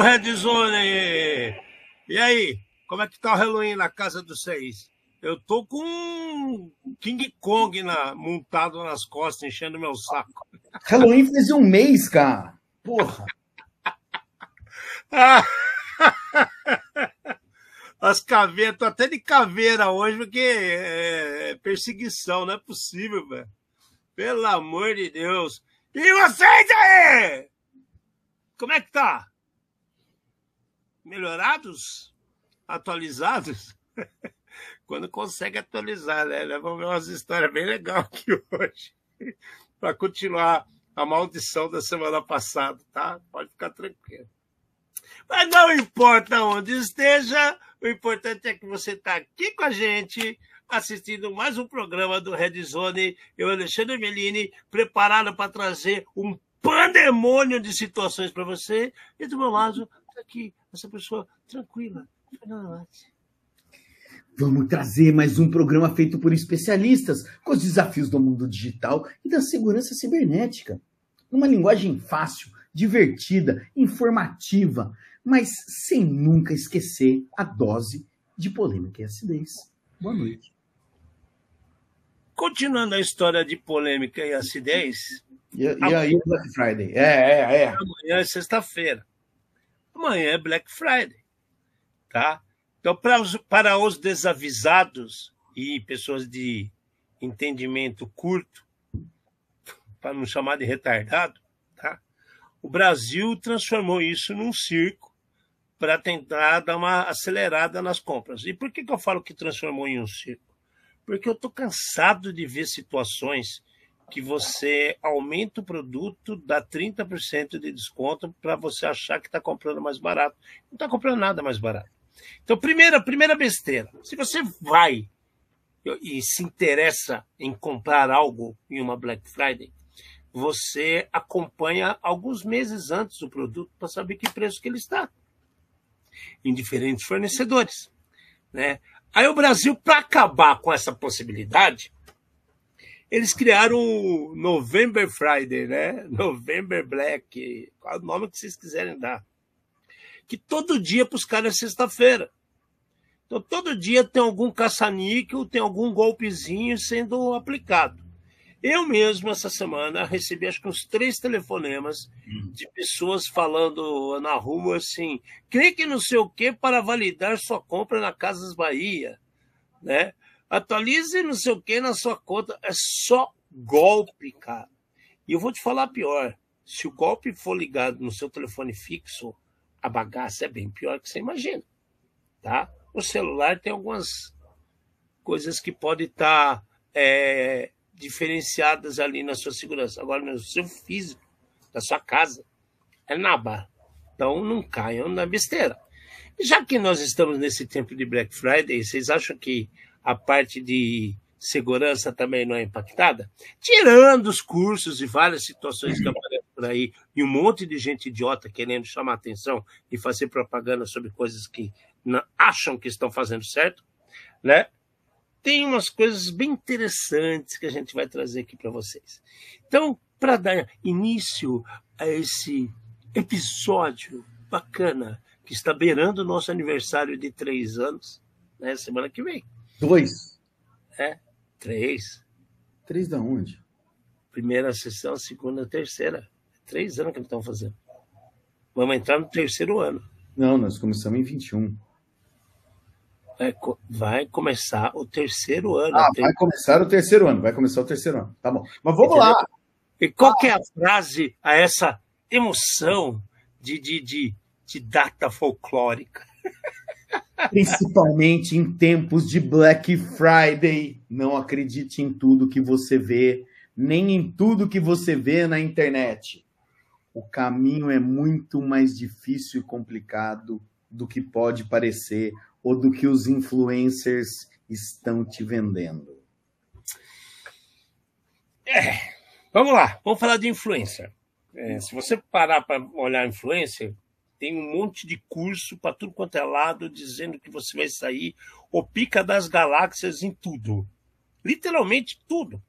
do Red Zone! E aí, como é que tá o Halloween na casa dos seis? Eu tô com um King Kong na, montado nas costas, enchendo meu saco. Halloween fez um mês, cara. Porra. As caveiras, tô até de caveira hoje, porque é perseguição, não é possível, velho. Pelo amor de Deus. E vocês aí? Como é que tá? Melhorados? Atualizados? Quando consegue atualizar, né? Vamos ver umas histórias bem legais aqui hoje. Para continuar a maldição da semana passada, tá? Pode ficar tranquilo. Mas não importa onde esteja, o importante é que você está aqui com a gente, assistindo mais um programa do Red Zone. Eu, Alexandre Melini, preparado para trazer um pandemônio de situações para você. E do meu lado, está aqui essa pessoa tranquila, Vamos trazer mais um programa feito por especialistas com os desafios do mundo digital e da segurança cibernética. Numa linguagem fácil, divertida, informativa, mas sem nunca esquecer a dose de polêmica e acidez. Boa noite. Continuando a história de polêmica e acidez. E, e aí, Black Friday? É, é, é. Amanhã é sexta-feira. Amanhã é Black Friday. Tá? Então, para os, para os desavisados e pessoas de entendimento curto, para não chamar de retardado, tá? o Brasil transformou isso num circo para tentar dar uma acelerada nas compras. E por que, que eu falo que transformou em um circo? Porque eu estou cansado de ver situações que você aumenta o produto, dá 30% de desconto para você achar que está comprando mais barato. Não está comprando nada mais barato. Então, primeira, primeira besteira. Se você vai e se interessa em comprar algo em uma Black Friday, você acompanha alguns meses antes o produto para saber que preço que ele está em diferentes fornecedores, né? Aí o Brasil, para acabar com essa possibilidade, eles criaram o November Friday, né? November Black, qual é o nome que vocês quiserem dar. Que todo dia para os caras é sexta-feira. Então, todo dia tem algum caça-níquel, tem algum golpezinho sendo aplicado. Eu mesmo, essa semana, recebi acho que uns três telefonemas uhum. de pessoas falando na rua assim: clique no seu quê para validar sua compra na Casas Bahia, né? Atualize não sei o que na sua conta. É só golpe, cara. E eu vou te falar pior: se o golpe for ligado no seu telefone fixo, a bagaça é bem pior que você imagina, tá? O celular tem algumas coisas que pode estar tá, é, diferenciadas ali na sua segurança. Agora, no seu físico, da sua casa, é naba. Então, não caiam na besteira. Já que nós estamos nesse tempo de Black Friday, vocês acham que a parte de segurança também não é impactada? Tirando os cursos e várias situações que aparecem por aí, e um monte de gente idiota querendo chamar atenção e fazer propaganda sobre coisas que não, acham que estão fazendo certo, né? tem umas coisas bem interessantes que a gente vai trazer aqui para vocês. Então, para dar início a esse episódio bacana que está beirando o nosso aniversário de três anos, né, semana que vem. Dois? É, três. Três da onde? Primeira sessão, segunda, terceira. Três anos que eles estão fazendo. Vamos entrar no terceiro ano. Não, nós começamos em 21 vai, vai começar o terceiro ano. Ah, vai começar o terceiro ano, vai começar o terceiro ano. Tá bom. Mas vamos Entendeu? lá. E qual ah. é a frase a essa emoção de, de, de, de data folclórica? Principalmente em tempos de Black Friday. Não acredite em tudo que você vê, nem em tudo que você vê na internet. O caminho é muito mais difícil e complicado do que pode parecer ou do que os influencers estão te vendendo? É, vamos lá, vamos falar de influencer. É, se você parar para olhar influencer, tem um monte de curso para tudo quanto é lado dizendo que você vai sair o pica das galáxias em tudo. Literalmente tudo.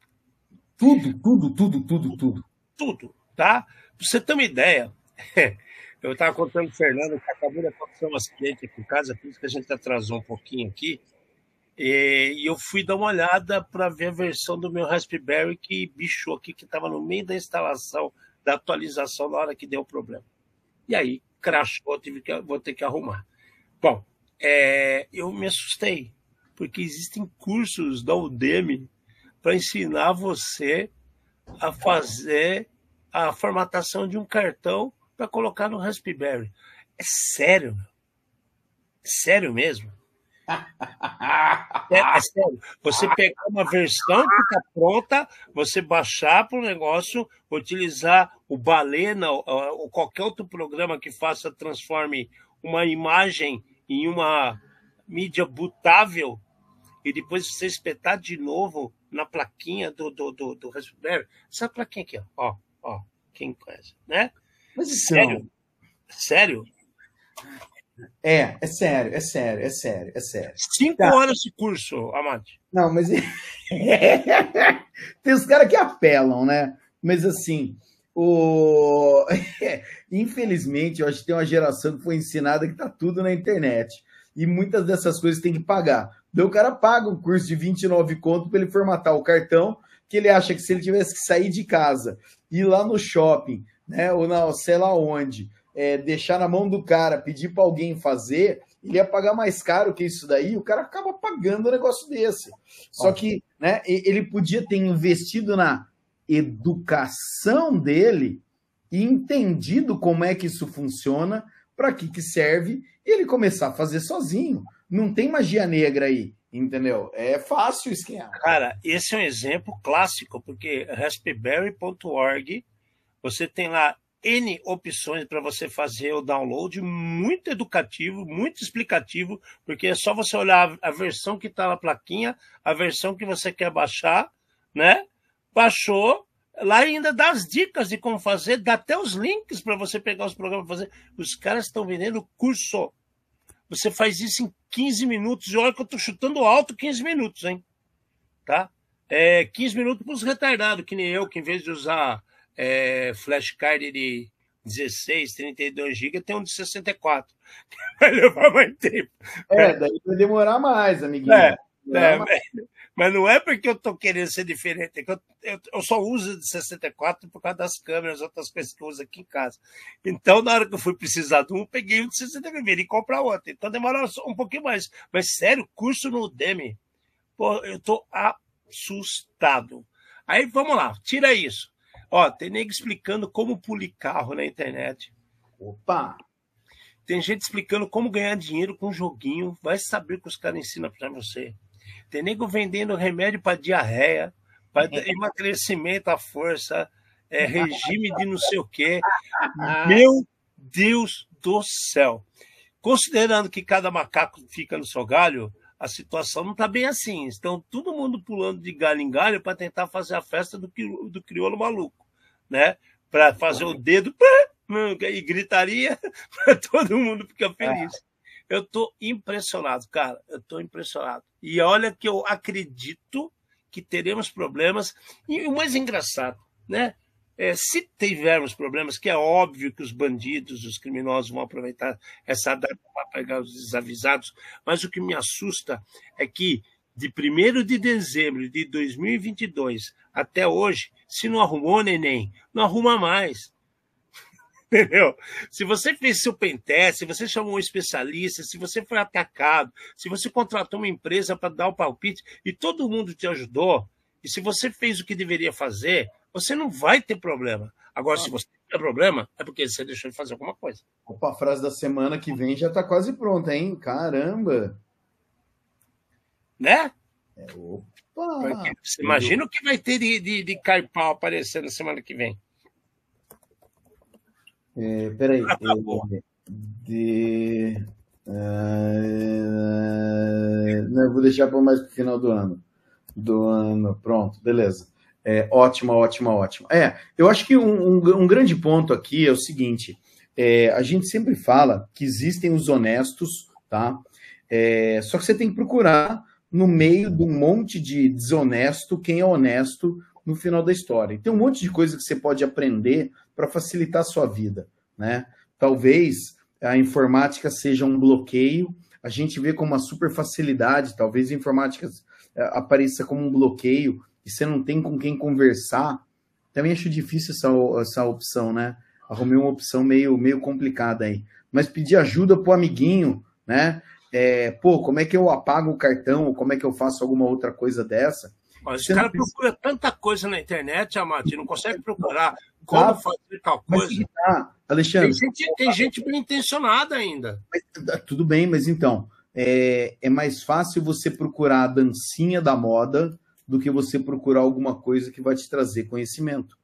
Tudo, tudo, tudo, tudo, tudo. Tudo. tá? Pra você ter uma ideia, eu estava contando pro Fernando que acabou de acontecer um acidente aqui em casa, por isso que a gente atrasou um pouquinho aqui. E eu fui dar uma olhada para ver a versão do meu Raspberry que bichou aqui, que estava no meio da instalação, da atualização, na hora que deu o problema. E aí, crashou, tive que, vou ter que arrumar. Bom, é, eu me assustei, porque existem cursos da Udemy para ensinar você a fazer a formatação de um cartão para colocar no Raspberry. É sério, meu. É sério mesmo. É, é, sério. Você pegar uma versão que está pronta, você baixar para o negócio, utilizar o Balena ou qualquer outro programa que faça, transforme uma imagem em uma mídia butável e depois você espetar de novo na plaquinha do, do, do, do Raspberry. Essa plaquinha aqui, ó, ó, quem conhece, né? Mas sério? Sério? É, é sério, é sério, é sério, é sério. Cinco tá. horas de curso, Amante. Não, mas tem os caras que apelam, né? Mas assim, o... infelizmente, eu acho que tem uma geração que foi ensinada que tá tudo na internet. E muitas dessas coisas tem que pagar. Daí o cara paga um curso de 29 conto para ele formatar o cartão, que ele acha que se ele tivesse que sair de casa, ir lá no shopping, né, ou não, sei lá onde, é, deixar na mão do cara, pedir para alguém fazer, ele ia pagar mais caro que isso daí, o cara acaba pagando um negócio desse. Só que né, ele podia ter investido na educação dele e entendido como é que isso funciona, para que, que serve, e ele começar a fazer sozinho. Não tem magia negra aí, entendeu? É fácil esquentar. Cara, esse é um exemplo clássico, porque raspberry.org, você tem lá N opções para você fazer o download, muito educativo, muito explicativo, porque é só você olhar a versão que está na plaquinha, a versão que você quer baixar, né? Baixou, lá ainda dá as dicas de como fazer, dá até os links para você pegar os programas para fazer. Os caras estão vendendo curso. Você faz isso em 15 minutos, e olha que eu estou chutando alto 15 minutos, hein? Tá? É 15 minutos para os retardados, que nem eu, que em vez de usar é, flashcard de 16, 32 GB, tem um de 64. Vai levar mais tempo. É, daí vai demorar mais, amiguinho. É, é mais. Mas não é porque eu estou querendo ser diferente, é que eu, eu, eu, só uso de 64 por causa das câmeras, outras coisas que eu uso aqui em casa. Então, na hora que eu fui precisar de um, peguei um de 64 e comprar outro. Então demora um pouquinho mais. Mas sério, curso no Udemy, pô, eu estou assustado. Aí vamos lá, tira isso. Ó, tem nego explicando como polir carro na internet. Opa! Tem gente explicando como ganhar dinheiro com joguinho. Vai saber que os caras ensinam para você. Tem nego vendendo remédio para diarreia, para emagrecimento à força, é, regime de não sei o quê. Meu Deus do céu! Considerando que cada macaco fica no seu galho, a situação não está bem assim. Estão todo mundo pulando de galho em galho para tentar fazer a festa do, do crioulo maluco, né? Para fazer o dedo e gritaria para todo mundo ficar feliz. Eu estou impressionado, cara. Eu estou impressionado. E olha que eu acredito que teremos problemas. E o mais engraçado, né? É, se tivermos problemas, que é óbvio que os bandidos, os criminosos vão aproveitar essa data para pegar os desavisados, mas o que me assusta é que de 1 de dezembro de 2022 até hoje, se não arrumou neném, não arruma mais. Entendeu? Se você fez seu pentest, se você chamou um especialista, se você foi atacado, se você contratou uma empresa para dar o palpite e todo mundo te ajudou, e se você fez o que deveria fazer, você não vai ter problema. Agora, ah. se você tem problema, é porque você deixou de fazer alguma coisa. Opa, a frase da semana que vem já está quase pronta, hein? Caramba! Né? É, opa! Você imagina o que vai ter de, de, de caipau aparecendo na semana que vem. É, peraí. Ah, tá é, de, uh, não, eu vou deixar para mais para o final do ano. Do ano. Pronto, beleza. É, ótima, ótima, ótima. É, eu acho que um, um, um grande ponto aqui é o seguinte: é, a gente sempre fala que existem os honestos, tá? É, só que você tem que procurar no meio de um monte de desonesto quem é honesto no final da história. Tem um monte de coisa que você pode aprender para facilitar a sua vida, né? Talvez a informática seja um bloqueio, a gente vê como uma super facilidade, talvez a informática eh, apareça como um bloqueio e você não tem com quem conversar. Também acho difícil essa, essa opção, né? Arrumei uma opção meio, meio complicada aí. Mas pedir ajuda pro amiguinho, né? É, pô, como é que eu apago o cartão? Ou como é que eu faço alguma outra coisa dessa? Mas os caras procuram tanta coisa na internet, Amati, não consegue procurar como tá. fazer tal coisa. Tá, Alexandre. Tem gente, tem gente bem intencionada ainda. Mas, tá, tudo bem, mas então, é, é mais fácil você procurar a dancinha da moda do que você procurar alguma coisa que vai te trazer conhecimento.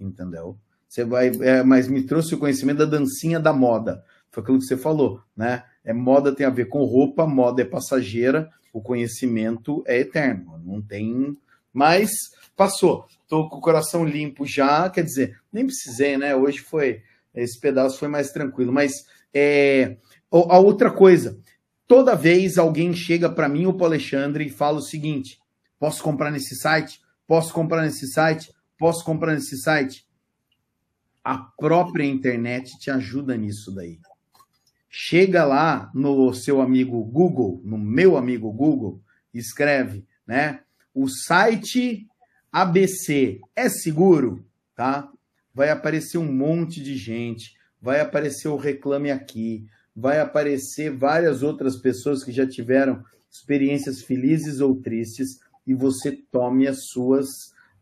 Entendeu? Você vai, é, mas me trouxe o conhecimento da dancinha da moda. Foi aquilo que você falou, né? É moda tem a ver com roupa, moda é passageira, o conhecimento é eterno, não tem. Mas passou, estou com o coração limpo já, quer dizer, nem precisei, né? Hoje foi esse pedaço foi mais tranquilo. Mas é, a outra coisa, toda vez alguém chega para mim ou para Alexandre e fala o seguinte: posso comprar nesse site? Posso comprar nesse site? Posso comprar nesse site? A própria internet te ajuda nisso daí. Chega lá no seu amigo Google, no meu amigo Google, escreve, né? O site ABC é seguro, tá? Vai aparecer um monte de gente, vai aparecer o Reclame Aqui, vai aparecer várias outras pessoas que já tiveram experiências felizes ou tristes e você tome as suas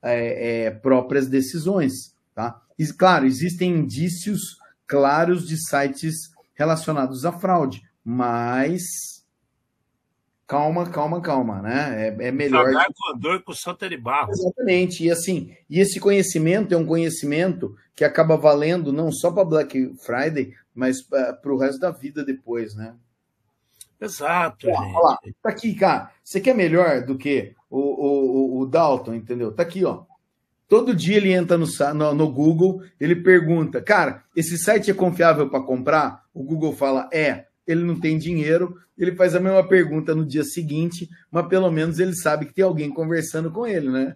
é, é, próprias decisões, tá? E, claro, existem indícios claros de sites relacionados à fraude. Mas calma, calma, calma, né? É, é melhor. Pagar com dor com o de barro. Exatamente. E assim, e esse conhecimento é um conhecimento que acaba valendo não só para Black Friday, mas para o resto da vida depois, né? Exato. Ó, olha lá, tá aqui, cara. Você quer melhor do que o, o, o Dalton, entendeu? Tá aqui, ó. Todo dia ele entra no, no, no Google, ele pergunta, cara, esse site é confiável para comprar? O Google fala, é. Ele não tem dinheiro, ele faz a mesma pergunta no dia seguinte, mas pelo menos ele sabe que tem alguém conversando com ele, né?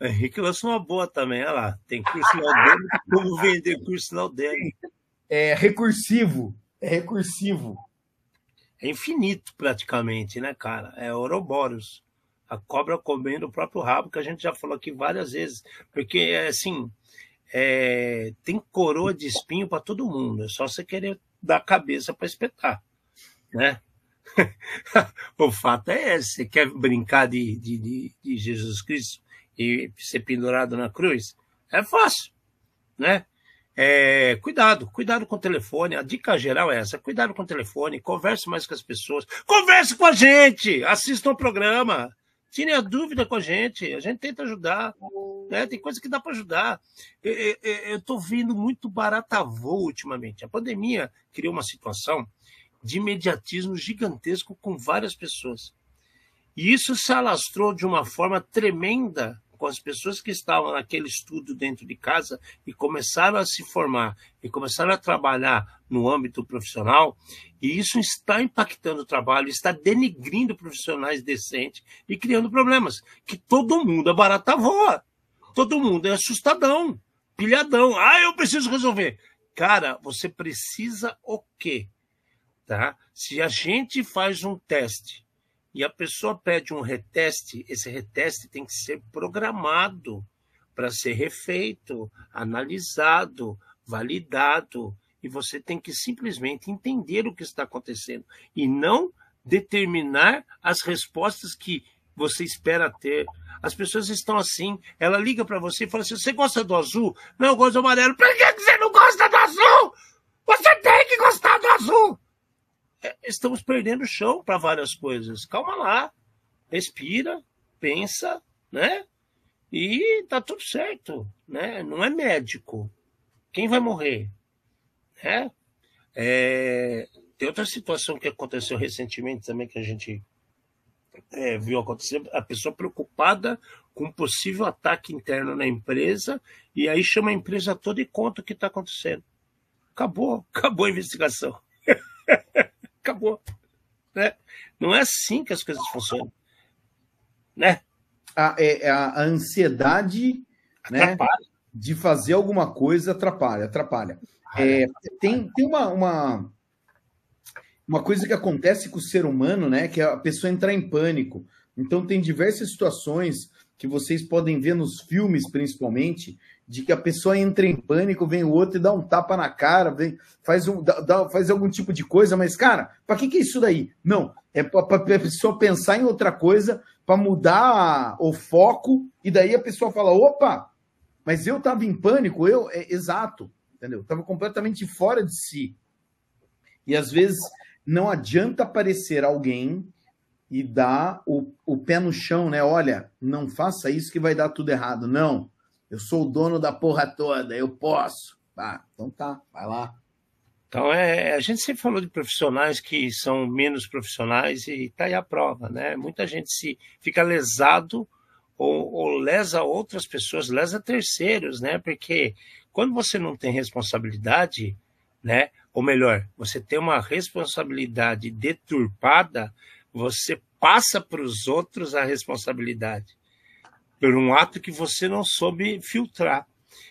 Henrique lançou uma boa também, olha lá. Tem curso lá dele, como vender curso lá dele. É recursivo, é recursivo. É infinito praticamente, né, cara? É Ouroboros a cobra comendo o próprio rabo, que a gente já falou aqui várias vezes. Porque, assim, é, tem coroa de espinho para todo mundo. É só você querer dar cabeça para espetar, né? o fato é esse. Você quer brincar de, de, de, Jesus Cristo e ser pendurado na cruz? É fácil, né? É, cuidado, cuidado com o telefone. A dica geral é essa: cuidado com o telefone, converse mais com as pessoas, converse com a gente, assista o programa, Tire a dúvida com a gente, a gente tenta ajudar. Né? Tem coisa que dá para ajudar. Eu estou vendo muito barata voo ultimamente. A pandemia criou uma situação de imediatismo gigantesco com várias pessoas. E isso se alastrou de uma forma tremenda com as pessoas que estavam naquele estudo dentro de casa e começaram a se formar e começaram a trabalhar no âmbito profissional, e isso está impactando o trabalho, está denigrindo profissionais decentes e criando problemas. Que todo mundo é barata voa. Todo mundo é assustadão, pilhadão. Ah, eu preciso resolver. Cara, você precisa o quê? Tá? Se a gente faz um teste e a pessoa pede um reteste, esse reteste tem que ser programado para ser refeito, analisado, validado. E você tem que simplesmente entender o que está acontecendo e não determinar as respostas que você espera ter. As pessoas estão assim, ela liga para você e fala assim: você gosta do azul? Não, eu gosto do amarelo. Por que você não gosta do azul? Você tem que gostar do azul! É, estamos perdendo o chão para várias coisas. Calma lá, respira, pensa, né? E tá tudo certo, né? Não é médico. Quem vai morrer, né? É... Tem outra situação que aconteceu recentemente também que a gente é, viu acontecer, a pessoa preocupada com um possível ataque interno na empresa e aí chama a empresa toda e conta o que está acontecendo. Acabou, acabou a investigação. acabou. Né? Não é assim que as coisas funcionam. Né? A, é, a ansiedade né, de fazer alguma coisa atrapalha, atrapalha. É, tem tem uma, uma, uma coisa que acontece com o ser humano, né? Que é a pessoa entrar em pânico. Então tem diversas situações que vocês podem ver nos filmes, principalmente, de que a pessoa entra em pânico, vem o outro e dá um tapa na cara, vem, faz, um, dá, faz algum tipo de coisa, mas, cara, para que, que é isso daí? Não, é para a pessoa pensar em outra coisa, para mudar o foco, e daí a pessoa fala: opa, mas eu estava em pânico, eu, é, exato, entendeu? Estava completamente fora de si. E às vezes não adianta aparecer alguém e dar o, o pé no chão, né? Olha, não faça isso que vai dar tudo errado. Não, eu sou o dono da porra toda, eu posso. Ah, então tá, vai lá. Então, é, a gente sempre falou de profissionais que são menos profissionais e tá aí a prova, né? Muita gente se fica lesado ou, ou lesa outras pessoas, lesa terceiros, né? Porque quando você não tem responsabilidade, né? Ou melhor, você tem uma responsabilidade deturpada, você passa para os outros a responsabilidade por um ato que você não soube filtrar.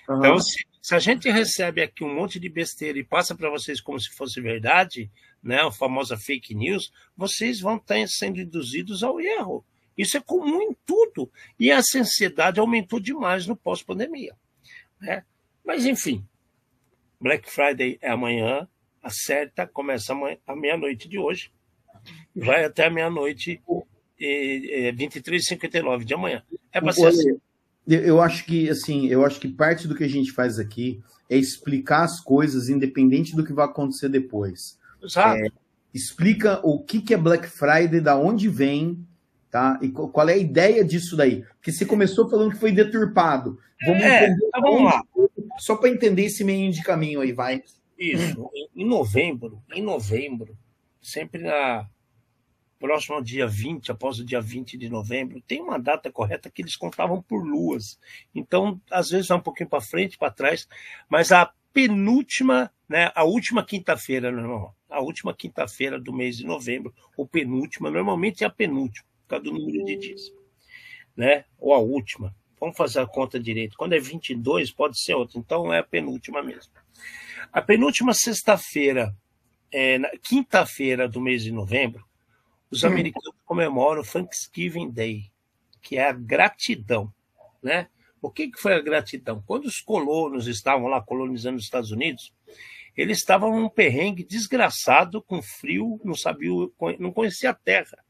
Uhum. Então, se, se, a gente recebe aqui um monte de besteira e passa para vocês como se fosse verdade, né, a famosa fake news, vocês vão estar sendo induzidos ao erro. Isso é comum em tudo. E a ansiedade aumentou demais no pós-pandemia. Né? Mas, enfim, Black Friday é amanhã, acerta, começa à meia-noite de hoje, vai até a meia-noite, 23h59 de amanhã. É para ser assim. Eu acho que assim, eu acho que parte do que a gente faz aqui é explicar as coisas independente do que vai acontecer depois. Exato. É, explica o que, que é Black Friday, da onde vem, tá? E qual é a ideia disso daí? Porque você começou falando que foi deturpado. Vamos é, entender. Vamos lá. Só para entender esse meio de caminho aí, vai. Isso. Em novembro, em novembro, sempre na próximo ao dia 20, após o dia 20 de novembro, tem uma data correta que eles contavam por luas. Então, às vezes vai um pouquinho para frente, para trás, mas a penúltima, né, a última quinta-feira, normal, a última quinta-feira do mês de novembro, ou penúltima, normalmente é a penúltima, por causa do número de dias, né? Ou a última. Vamos fazer a conta direito. Quando é 22, pode ser outra. Então é a penúltima mesmo. A penúltima sexta-feira, é, quinta-feira do mês de novembro, os americanos comemoram o Thanksgiving Day, que é a gratidão, né? O que, que foi a gratidão? Quando os colonos estavam lá colonizando os Estados Unidos, eles estavam num perrengue desgraçado, com frio, não sabia, não conhecia a terra,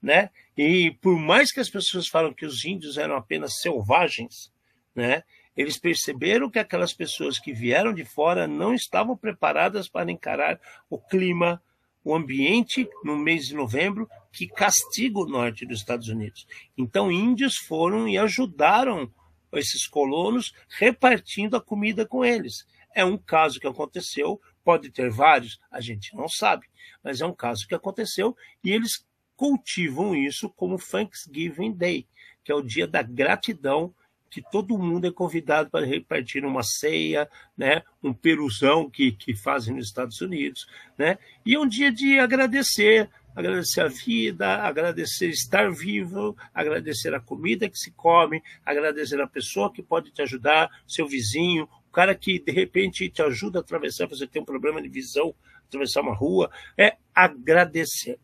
né? E por mais que as pessoas falam que os índios eram apenas selvagens, né? Eles perceberam que aquelas pessoas que vieram de fora não estavam preparadas para encarar o clima, o ambiente no mês de novembro que castiga o norte dos Estados Unidos. Então, índios foram e ajudaram esses colonos repartindo a comida com eles. É um caso que aconteceu, pode ter vários, a gente não sabe, mas é um caso que aconteceu e eles cultivam isso como Thanksgiving Day, que é o dia da gratidão que todo mundo é convidado para repartir uma ceia, né, um peruzão que, que fazem nos Estados Unidos, né, e é um dia de agradecer, agradecer a vida, agradecer estar vivo, agradecer a comida que se come, agradecer a pessoa que pode te ajudar, seu vizinho, o cara que de repente te ajuda a atravessar, você tem um problema de visão, atravessar uma rua, é agradecer.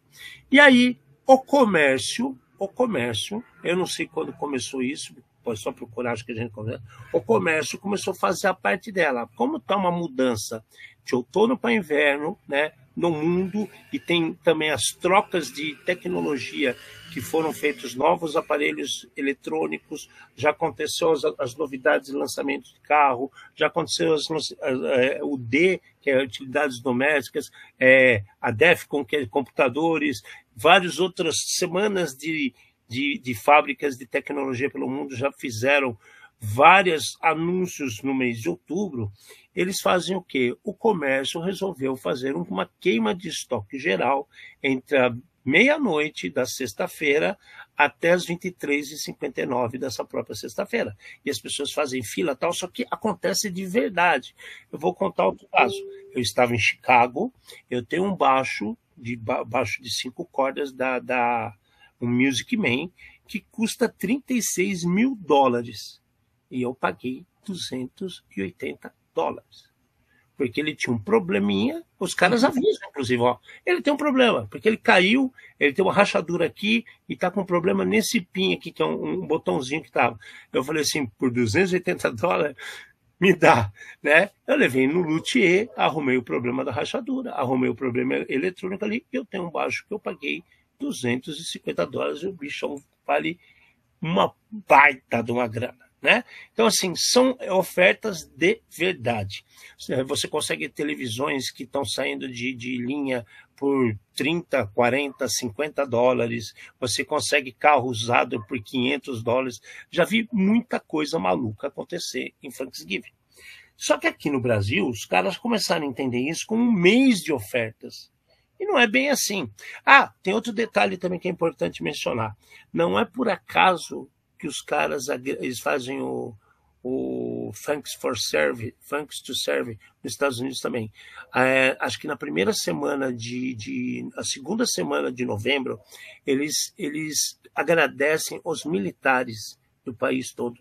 E aí, o comércio, o comércio, eu não sei quando começou isso, pode só procurar, acho que a gente conversa. O comércio começou a fazer a parte dela. Como está uma mudança de outono para inverno, né? no mundo e tem também as trocas de tecnologia que foram feitos novos aparelhos eletrônicos, já aconteceu as, as novidades de lançamento de carro, já aconteceu as, é, o D, que é utilidades domésticas, é, a DEFCON, que é computadores, várias outras semanas de de, de fábricas de tecnologia pelo mundo já fizeram vários anúncios no mês de outubro, eles fazem o quê? O comércio resolveu fazer uma queima de estoque geral entre a meia-noite da sexta-feira até as 23h59 dessa própria sexta-feira. E as pessoas fazem fila tal, só que acontece de verdade. Eu vou contar outro caso. Eu estava em Chicago, eu tenho um baixo de baixo de cinco cordas da, da um Music Man, que custa 36 mil dólares. E eu paguei 280 dólares. Porque ele tinha um probleminha, os caras avisam, inclusive, ó, ele tem um problema, porque ele caiu, ele tem uma rachadura aqui e tá com um problema nesse pin aqui, que é um, um botãozinho que tava. Eu falei assim, por 280 dólares, me dá, né? Eu levei no luthier, arrumei o problema da rachadura, arrumei o problema eletrônico ali, eu tenho um baixo que eu paguei 250 dólares, e o bicho vale uma baita de uma grana. Né? Então, assim, são ofertas de verdade. Você consegue televisões que estão saindo de, de linha por 30, 40, 50 dólares. Você consegue carro usado por 500 dólares. Já vi muita coisa maluca acontecer em Thanksgiving. Só que aqui no Brasil, os caras começaram a entender isso com um mês de ofertas. E não é bem assim. Ah, tem outro detalhe também que é importante mencionar. Não é por acaso que os caras eles fazem o, o Thanks for Serve, Thanks to Serve nos Estados Unidos também. É, acho que na primeira semana de, de, a segunda semana de novembro, eles eles agradecem os militares do país todo,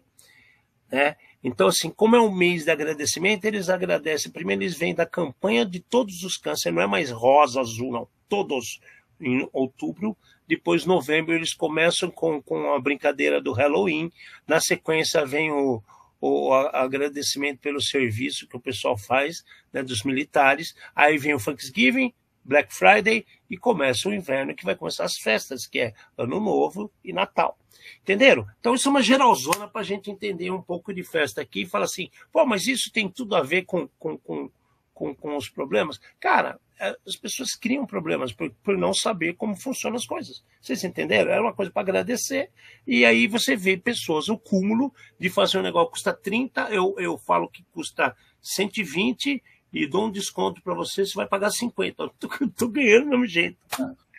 né? Então, assim, como é um mês de agradecimento, eles agradecem. Primeiro, eles vêm da campanha de todos os cânceres, não é mais rosa, azul, não. Todos em outubro. Depois, novembro, eles começam com, com a brincadeira do Halloween. Na sequência, vem o, o agradecimento pelo serviço que o pessoal faz, né, dos militares. Aí vem o Thanksgiving, Black Friday e começa o inverno, que vai começar as festas, que é Ano Novo e Natal. Entenderam? Então isso é uma geralzona para a gente entender um pouco de festa aqui e falar assim, pô, mas isso tem tudo a ver com, com, com, com, com os problemas? Cara, é, as pessoas criam problemas por, por não saber como funcionam as coisas. Vocês entenderam? Era uma coisa para agradecer. E aí você vê pessoas, o cúmulo de fazer um negócio que custa 30, eu, eu falo que custa 120 e dou um desconto para você, você vai pagar 50. Eu tô, ganhando do mesmo jeito.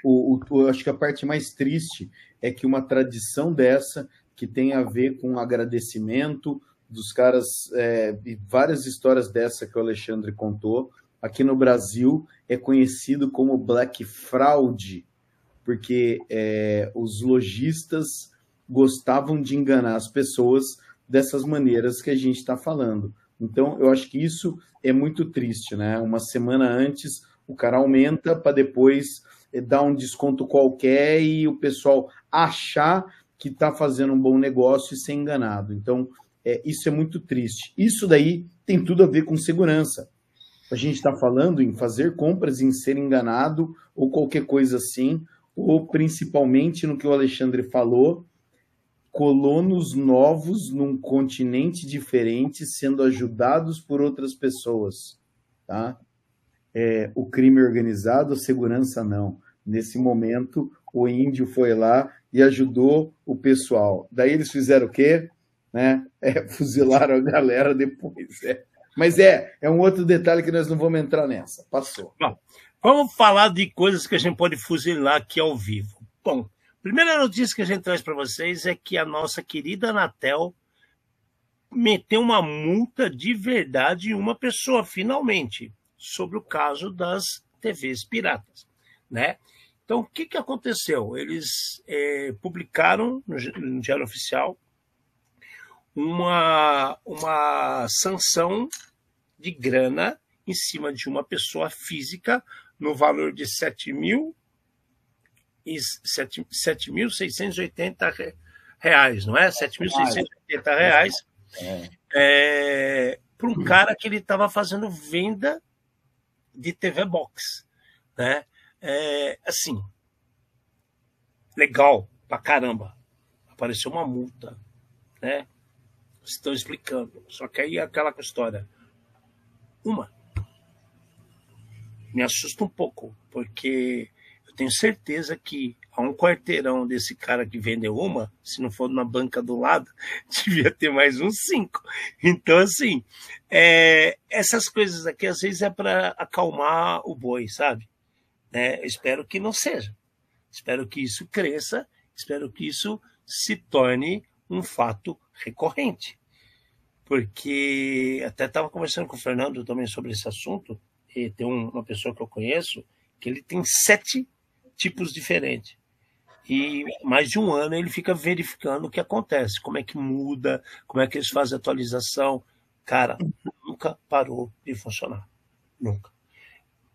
O, o, acho que a parte mais triste é que uma tradição dessa, que tem a ver com agradecimento dos caras, é, e várias histórias dessa que o Alexandre contou, aqui no Brasil é conhecido como Black Fraud, porque é, os lojistas gostavam de enganar as pessoas dessas maneiras que a gente está falando. Então, eu acho que isso é muito triste, né? Uma semana antes, o cara aumenta para depois eh, dar um desconto qualquer e o pessoal achar que está fazendo um bom negócio e ser enganado. Então, é, isso é muito triste. Isso daí tem tudo a ver com segurança. A gente está falando em fazer compras, em ser enganado ou qualquer coisa assim, ou principalmente no que o Alexandre falou, colonos novos num continente diferente sendo ajudados por outras pessoas, tá? É, o crime organizado, a segurança não. Nesse momento, o índio foi lá e ajudou o pessoal. Daí eles fizeram o quê? Né? É, fuzilaram a galera depois. É. Mas é, é um outro detalhe que nós não vamos entrar nessa. Passou. Bom, vamos falar de coisas que a gente pode fuzilar aqui ao vivo. Bom, Primeira notícia que a gente traz para vocês é que a nossa querida Anatel meteu uma multa de verdade em uma pessoa, finalmente, sobre o caso das TVs piratas, né? Então, o que, que aconteceu? Eles é, publicaram no, Diário Oficial uma, uma sanção de grana em cima de uma pessoa física no valor de 7 mil 7.680 reais, não é? 7.680 reais é. é, para um cara que ele estava fazendo venda de TV Box, né? É, assim, legal pra caramba. Apareceu uma multa, né? Estão explicando. Só que aí é aquela história. Uma. Me assusta um pouco, porque tenho certeza que há um quarteirão desse cara que vendeu uma, se não for na banca do lado, devia ter mais uns cinco. Então, assim, é, essas coisas aqui às vezes é para acalmar o boi, sabe? É, espero que não seja. Espero que isso cresça, espero que isso se torne um fato recorrente. Porque até estava conversando com o Fernando também sobre esse assunto, e tem uma pessoa que eu conheço que ele tem sete tipos diferentes. E mais de um ano ele fica verificando o que acontece, como é que muda, como é que eles fazem atualização. cara, nunca parou de funcionar. Nunca.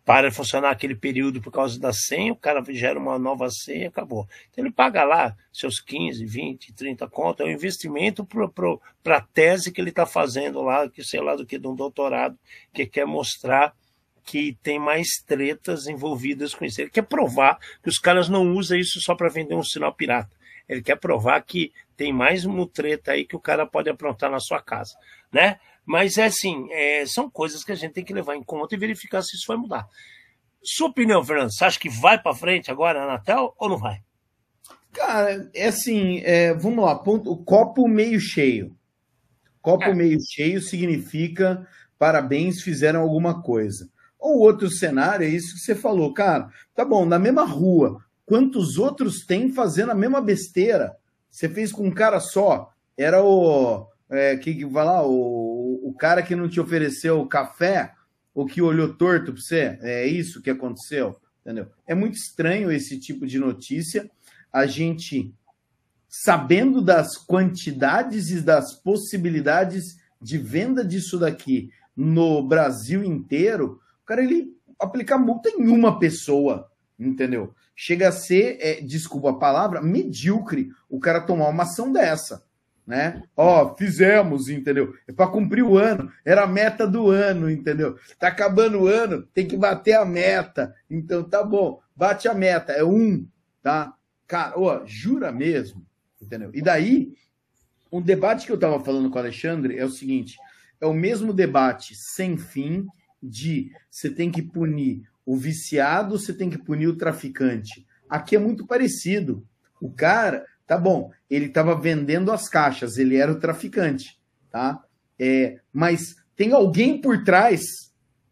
Para de funcionar aquele período por causa da senha, o cara gera uma nova senha acabou. Então ele paga lá seus 15, 20, 30 contas, é um investimento para a tese que ele está fazendo lá, que sei lá do que, de um doutorado, que quer mostrar que tem mais tretas envolvidas com isso. Ele quer provar que os caras não usam isso só para vender um sinal pirata. Ele quer provar que tem mais uma treta aí que o cara pode aprontar na sua casa, né? Mas é assim, é, são coisas que a gente tem que levar em conta e verificar se isso vai mudar. Sua opinião, Fernando, você acha que vai para frente agora a Anatel ou não vai? Cara, é assim, é, vamos lá, ponto, o copo meio cheio. Copo é. meio cheio significa parabéns, fizeram alguma coisa. Ou outro cenário, é isso que você falou, cara, tá bom, na mesma rua, quantos outros tem fazendo a mesma besteira? Você fez com um cara só, era o. É, que, vai lá, o, o cara que não te ofereceu café, ou que olhou torto para você, é isso que aconteceu, entendeu? É muito estranho esse tipo de notícia. A gente, sabendo das quantidades e das possibilidades de venda disso daqui no Brasil inteiro, cara ele aplicar multa em uma pessoa, entendeu? Chega a ser, é, desculpa a palavra, medíocre o cara tomar uma ação dessa, né? Ó, fizemos, entendeu? É para cumprir o ano, era a meta do ano, entendeu? Tá acabando o ano, tem que bater a meta. Então tá bom, bate a meta, é um, tá? Cara, ó, jura mesmo, entendeu? E daí, um debate que eu tava falando com o Alexandre é o seguinte: é o mesmo debate sem fim de você tem que punir o viciado, você tem que punir o traficante. Aqui é muito parecido. O cara, tá bom, ele estava vendendo as caixas, ele era o traficante, tá? É, mas tem alguém por trás,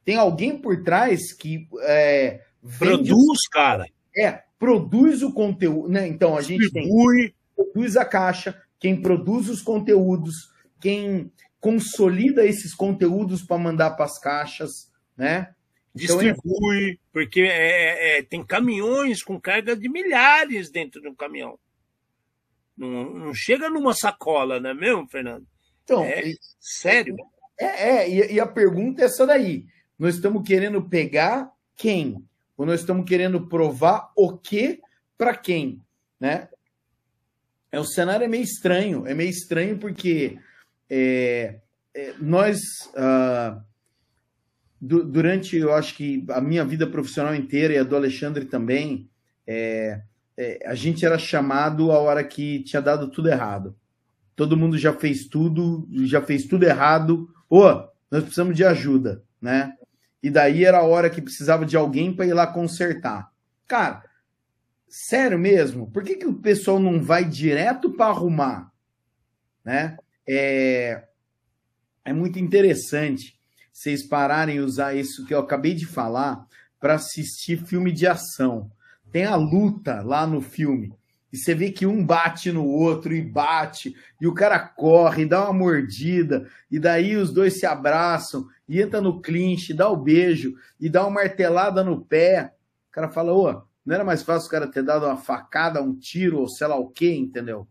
tem alguém por trás que é, produz, o... cara. É, produz o conteúdo, né? Então a gente Distribui. tem produz a caixa, quem produz os conteúdos, quem consolida esses conteúdos para mandar para as caixas, né? Então, Distribui, então, porque é, é, é, tem caminhões com carga de milhares dentro de um caminhão. Não, não chega numa sacola, não é mesmo, Fernando? Então, é, sério. É, é e, e a pergunta é essa daí. Nós estamos querendo pegar quem? Ou nós estamos querendo provar o que para quem, né? É, o cenário é meio estranho, é meio estranho porque é, é, nós, uh, du durante, eu acho que a minha vida profissional inteira e a do Alexandre também, é, é, a gente era chamado a hora que tinha dado tudo errado. Todo mundo já fez tudo, já fez tudo errado. Ô, nós precisamos de ajuda, né? E daí era a hora que precisava de alguém para ir lá consertar. Cara, sério mesmo? Por que, que o pessoal não vai direto para arrumar? Né? É, é muito interessante vocês pararem usar isso que eu acabei de falar para assistir filme de ação. Tem a luta lá no filme. E você vê que um bate no outro e bate, e o cara corre, dá uma mordida, e daí os dois se abraçam, e entra no clinch, dá o beijo, e dá uma martelada no pé. O cara fala, ô, não era mais fácil o cara ter dado uma facada, um tiro, ou sei lá o quê, entendeu?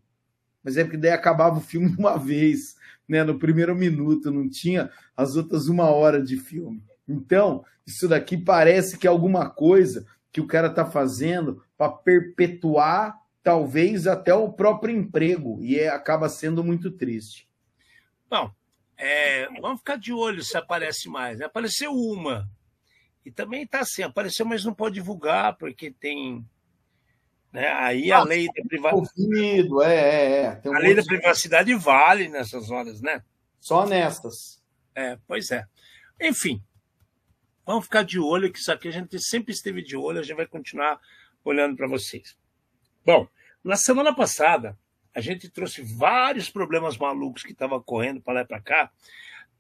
Mas é porque daí acabava o filme uma vez, né? No primeiro minuto, não tinha as outras uma hora de filme. Então, isso daqui parece que é alguma coisa que o cara está fazendo para perpetuar, talvez, até o próprio emprego, e é, acaba sendo muito triste. Bom, é, vamos ficar de olho se aparece mais. Né? Apareceu uma. E também está assim, apareceu, mas não pode divulgar, porque tem né? Aí a lei da privacidade. É, é, é. Um a lei da privacidade vale nessas horas, né? Só nestas. É, pois é. Enfim, vamos ficar de olho, que isso aqui a gente sempre esteve de olho, a gente vai continuar olhando para vocês. Bom, na semana passada, a gente trouxe vários problemas malucos que estavam correndo para lá e para cá.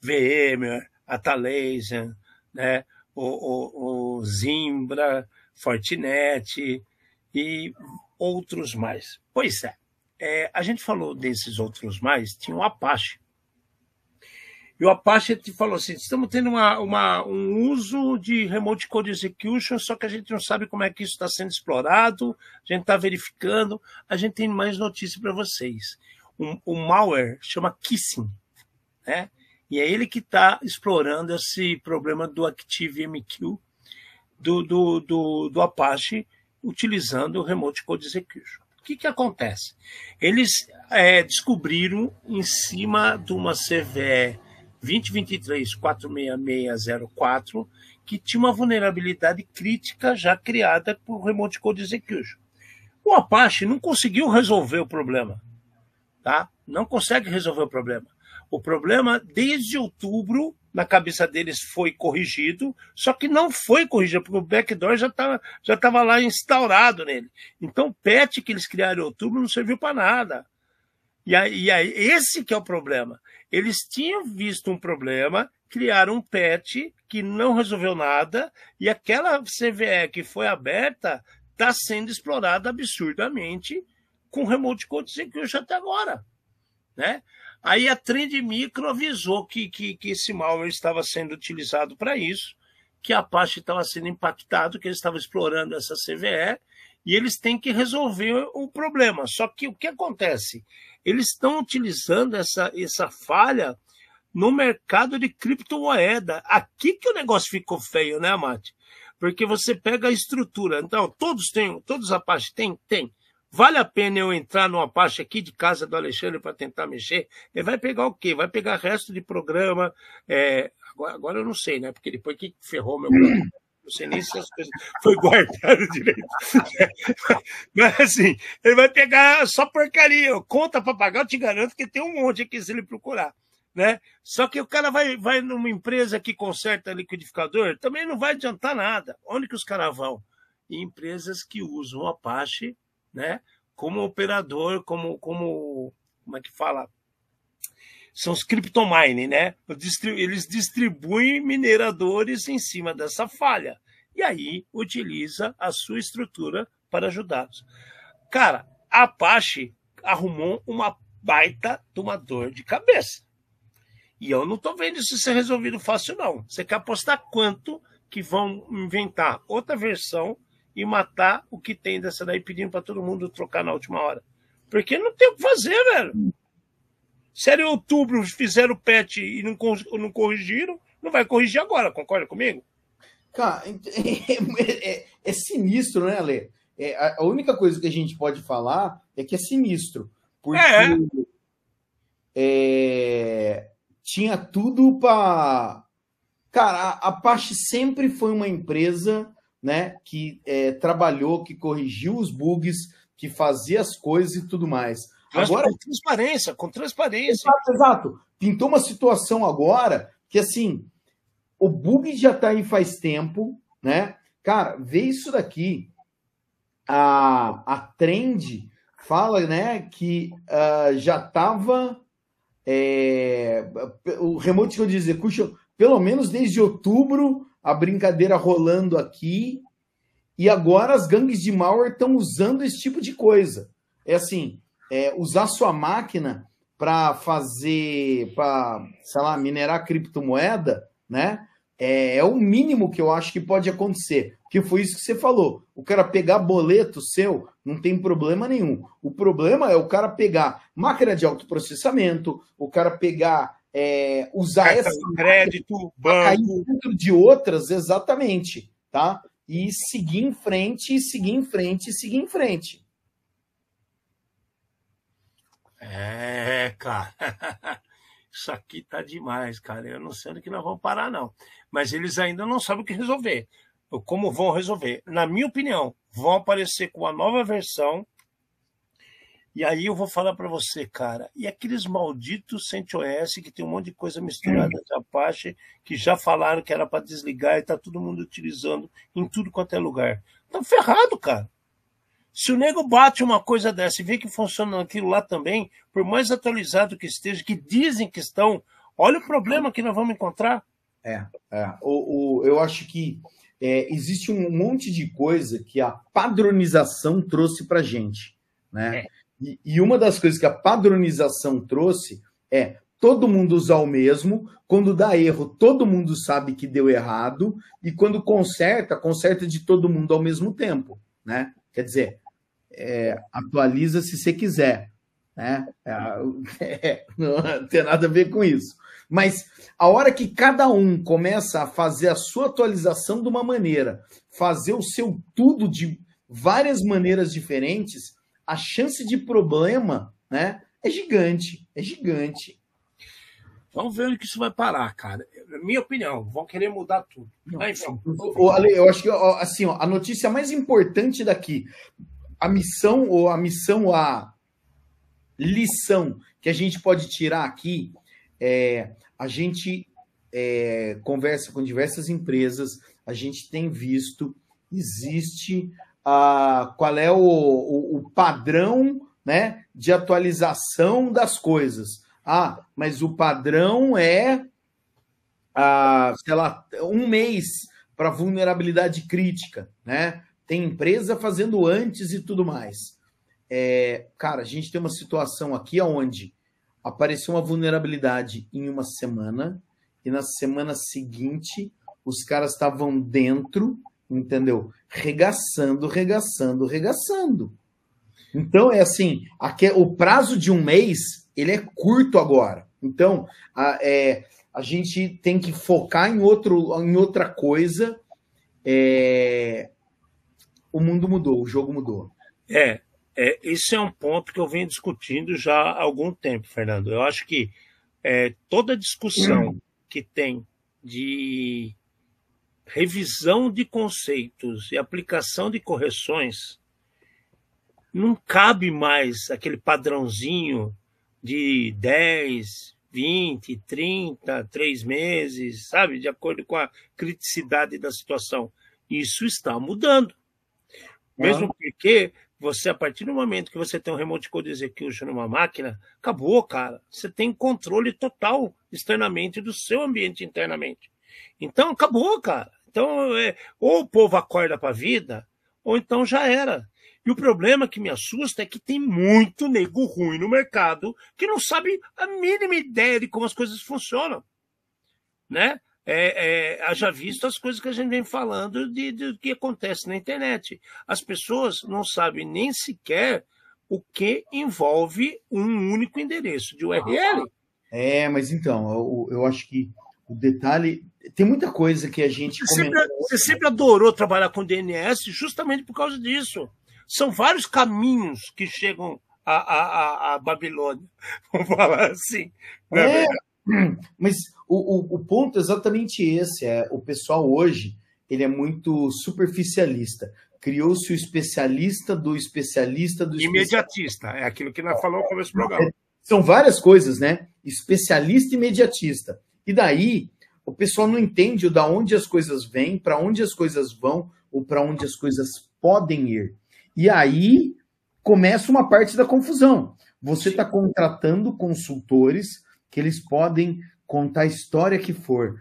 VMware, Atalassian, né? o, o, o Zimbra, Fortinet, e outros mais. Pois é, é, a gente falou desses outros mais, tinha o Apache. E o Apache te falou assim: estamos tendo uma, uma, um uso de remote code execution, só que a gente não sabe como é que isso está sendo explorado, a gente está verificando, a gente tem mais notícia para vocês. Um, um malware chama Kissing, né? E é ele que está explorando esse problema do ActiveMQ do, do, do, do Apache utilizando o Remote Code Execution. O que, que acontece? Eles é, descobriram em cima de uma CVE 2023-46604 que tinha uma vulnerabilidade crítica já criada por Remote Code Execution. O Apache não conseguiu resolver o problema. Tá? Não consegue resolver o problema. O problema, desde outubro, na cabeça deles foi corrigido, só que não foi corrigido, porque o backdoor já estava já tava lá instaurado nele. Então, o patch que eles criaram em outubro não serviu para nada. E aí, e aí, esse que é o problema. Eles tinham visto um problema, criaram um patch que não resolveu nada, e aquela CVE que foi aberta está sendo explorada absurdamente com Remote Code Security até agora. Né? Aí a Trend Micro avisou que, que, que esse malware estava sendo utilizado para isso, que a Apache estava sendo impactado, que eles estavam explorando essa CVE, e eles têm que resolver o problema. Só que o que acontece? Eles estão utilizando essa, essa falha no mercado de criptomoeda. Aqui que o negócio ficou feio, né, Mate? Porque você pega a estrutura. Então, todos têm, todos os Apache têm? Tem. Vale a pena eu entrar numa parte aqui de casa do Alexandre para tentar mexer? Ele vai pegar o quê? Vai pegar resto de programa. É... Agora, agora, eu não sei, né? Porque depois que ferrou meu. Não sei nem se as coisas foi guardado direito. Mas assim, ele vai pegar só porcaria. Conta para pagar, eu te garanto que tem um monte aqui se ele procurar. Né? Só que o cara vai, vai numa empresa que conserta liquidificador, também não vai adiantar nada. Onde que os caras vão? Em empresas que usam Apache né? Como operador, como, como, como é que fala? São os cryptomining, né? Eles distribuem mineradores em cima dessa falha. E aí utiliza a sua estrutura para ajudá-los. Cara, a Apache arrumou uma baita de uma dor de cabeça. E eu não estou vendo isso ser resolvido fácil, não. Você quer apostar quanto que vão inventar outra versão e matar o que tem dessa daí, pedindo para todo mundo trocar na última hora. Porque não tem o que fazer, velho. Se era em outubro fizeram o patch e não, não corrigiram, não vai corrigir agora, concorda comigo? Cara, é, é, é sinistro, né, Ale? É, a única coisa que a gente pode falar é que é sinistro. Porque é. é tinha tudo para. Cara, a Apache sempre foi uma empresa né, que é, trabalhou, que corrigiu os bugs, que fazia as coisas e tudo mais. agora com transparência, com transparência. Exato, exato. Pintou uma situação agora que assim, o bug já está aí faz tempo, né? Cara, vê isso daqui. A, a trend fala, né, que uh, já estava é, o remote code execution pelo menos desde outubro a brincadeira rolando aqui, e agora as gangues de malware estão usando esse tipo de coisa. É assim, é, usar sua máquina para fazer, para, sei lá, minerar criptomoeda, né? É, é, o mínimo que eu acho que pode acontecer. Que foi isso que você falou. O cara pegar boleto seu não tem problema nenhum. O problema é o cara pegar máquina de autoprocessamento, o cara pegar é, usar essa crédito, banco, dentro de outras, exatamente, tá? E seguir em frente, seguir em frente, seguir em frente. É, cara. Isso aqui tá demais, cara. Eu não sei onde que nós vamos parar, não. Mas eles ainda não sabem o que resolver. Como vão resolver? Na minha opinião, vão aparecer com uma nova versão e aí eu vou falar para você, cara, e aqueles malditos CentOS que tem um monte de coisa misturada de Apache, que já falaram que era para desligar e tá todo mundo utilizando em tudo quanto é lugar. Tá ferrado, cara. Se o nego bate uma coisa dessa e vê que funciona aquilo lá também, por mais atualizado que esteja, que dizem que estão, olha o problema que nós vamos encontrar. É, é. O, o, eu acho que é, existe um monte de coisa que a padronização trouxe para gente, né? É. E, e uma das coisas que a padronização trouxe é todo mundo usar o mesmo, quando dá erro, todo mundo sabe que deu errado, e quando conserta, conserta de todo mundo ao mesmo tempo, né? Quer dizer, é, atualiza se você quiser, né? É, é, não tem nada a ver com isso. Mas a hora que cada um começa a fazer a sua atualização de uma maneira, fazer o seu tudo de várias maneiras diferentes, a chance de problema, né, é gigante, é gigante. Vamos ver onde que isso vai parar, cara. Minha opinião, vão querer mudar tudo. Mas, enfim. Eu acho que assim, ó, a notícia mais importante daqui, a missão ou a missão, a lição que a gente pode tirar aqui é a gente é, conversa com diversas empresas, a gente tem visto, existe qual é o, o, o padrão né, de atualização das coisas. Ah, mas o padrão é, sei lá, um mês para vulnerabilidade crítica, né? Tem empresa fazendo antes e tudo mais. É, cara, a gente tem uma situação aqui onde apareceu uma vulnerabilidade em uma semana e na semana seguinte os caras estavam dentro, entendeu? Regaçando, regaçando, regaçando. Então é assim, aqui, o prazo de um mês ele é curto agora. Então a, é, a gente tem que focar em outro, em outra coisa. É, o mundo mudou, o jogo mudou. É, é, esse é um ponto que eu venho discutindo já há algum tempo, Fernando. Eu acho que é, toda discussão hum. que tem de revisão de conceitos e aplicação de correções não cabe mais aquele padrãozinho de 10, 20, 30, 3 meses, sabe? De acordo com a criticidade da situação. Isso está mudando. Mesmo porque você, a partir do momento que você tem um remote code execution numa máquina, acabou, cara. Você tem controle total externamente do seu ambiente internamente. Então, acabou, cara. Então, é, ou o povo acorda para a vida, ou então já era. E o problema que me assusta é que tem muito nego ruim no mercado que não sabe a mínima ideia de como as coisas funcionam. Né? é, é, haja visto as coisas que a gente vem falando de, de, que acontece na internet. As pessoas não sabem nem sequer o que envolve um único endereço de URL. É, mas então, eu, eu acho que o detalhe. Tem muita coisa que a gente. Você sempre, você sempre adorou trabalhar com DNS justamente por causa disso. São vários caminhos que chegam à, à, à Babilônia, vamos falar assim. É, mas o, o, o, ponto é exatamente esse. É, o pessoal hoje ele é muito superficialista. Criou-se o especialista do especialista do Imediatista, é aquilo que nós falamos no começo do programa. É, são várias coisas, né? Especialista e imediatista. E daí o pessoal não entende da onde as coisas vêm, para onde as coisas vão ou para onde as coisas podem ir. E aí começa uma parte da confusão. Você está contratando consultores que eles podem contar a história que for.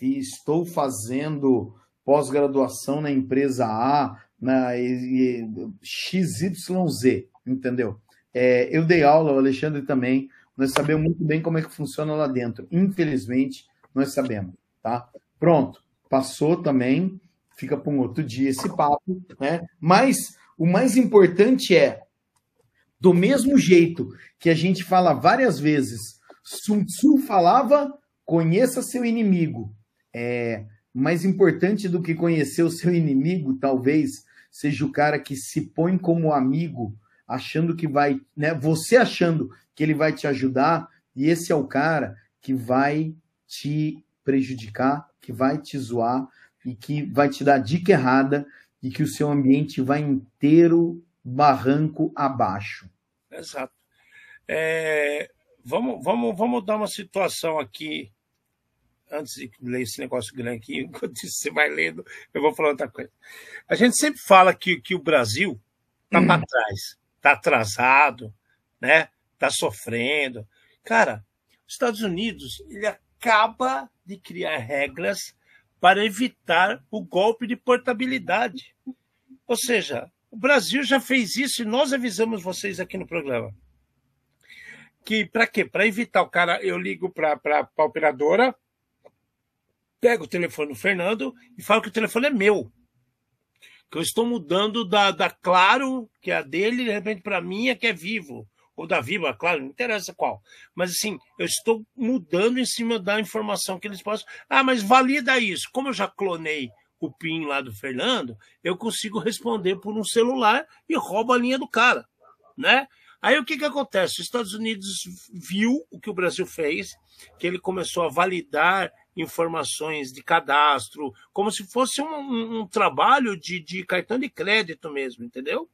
E estou fazendo pós-graduação na empresa A, na XYZ, entendeu? É, eu dei aula, o Alexandre também, nós sabemos muito bem como é que funciona lá dentro. Infelizmente, nós sabemos, tá? Pronto, passou também, fica para um outro dia esse papo, né? Mas o mais importante é, do mesmo jeito que a gente fala várias vezes Sun Tzu falava: conheça seu inimigo. É, mais importante do que conhecer o seu inimigo, talvez, seja o cara que se põe como amigo, achando que vai, né? Você achando que ele vai te ajudar, e esse é o cara que vai te prejudicar, que vai te zoar e que vai te dar dica errada e que o seu ambiente vai inteiro barranco abaixo. Exato. É, Vamos, vamos, vamos dar uma situação aqui. Antes de ler esse negócio grande aqui, enquanto você vai lendo, eu vou falar outra coisa. A gente sempre fala que, que o Brasil está hum. para trás, está atrasado, né? Está sofrendo. Cara, os Estados Unidos ele acaba de criar regras para evitar o golpe de portabilidade. Ou seja, o Brasil já fez isso e nós avisamos vocês aqui no programa que para quê? Para evitar o cara, eu ligo para a operadora, pego o telefone do Fernando e falo que o telefone é meu. Que eu estou mudando da, da Claro, que é a dele, de repente para mim é que é vivo. Ou da Viva, claro, não interessa qual. Mas assim, eu estou mudando em cima da informação que eles possam. Ah, mas valida isso. Como eu já clonei o PIN lá do Fernando, eu consigo responder por um celular e roubo a linha do cara, né? Aí o que, que acontece? Os Estados Unidos viu o que o Brasil fez, que ele começou a validar informações de cadastro, como se fosse um, um, um trabalho de, de, cartão de crédito mesmo, entendeu?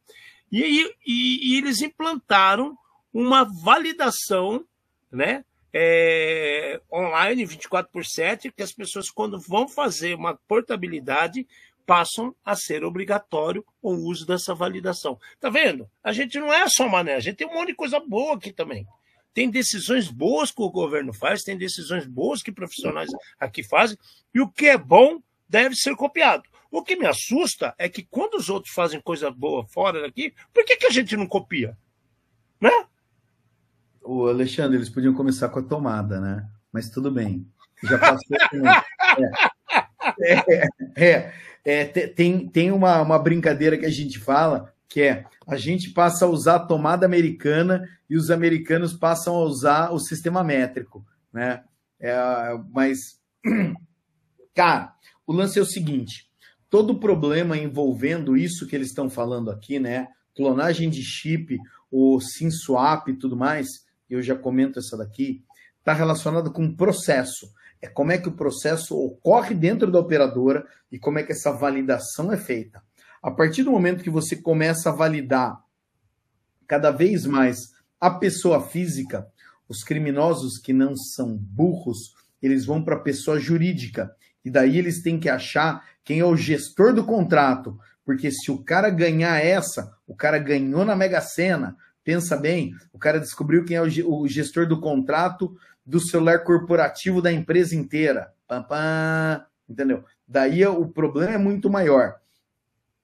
E, e, e eles implantaram uma validação né, é, online 24 por 7, que as pessoas, quando vão fazer uma portabilidade, passam a ser obrigatório o uso dessa validação. Tá vendo? A gente não é só mané, a gente tem um monte de coisa boa aqui também. Tem decisões boas que o governo faz, tem decisões boas que profissionais aqui fazem, e o que é bom deve ser copiado. O que me assusta é que quando os outros fazem coisa boa fora daqui, por que, que a gente não copia? Né? O Alexandre, eles podiam começar com a tomada, né? Mas tudo bem. Já passou. é, é, é, é, tem, tem uma, uma brincadeira que a gente fala que é a gente passa a usar a tomada americana e os americanos passam a usar o sistema métrico, né? É, mas, cara, o lance é o seguinte: todo problema envolvendo isso que eles estão falando aqui, né? Clonagem de chip, o SIM swap e tudo mais, eu já comento essa daqui, está relacionado com processo. É como é que o processo ocorre dentro da operadora e como é que essa validação é feita. A partir do momento que você começa a validar cada vez mais a pessoa física, os criminosos que não são burros, eles vão para a pessoa jurídica. E daí eles têm que achar quem é o gestor do contrato. Porque se o cara ganhar essa, o cara ganhou na Mega Sena. Pensa bem, o cara descobriu quem é o gestor do contrato do celular corporativo da empresa inteira. Pam, pam, entendeu? Daí o problema é muito maior.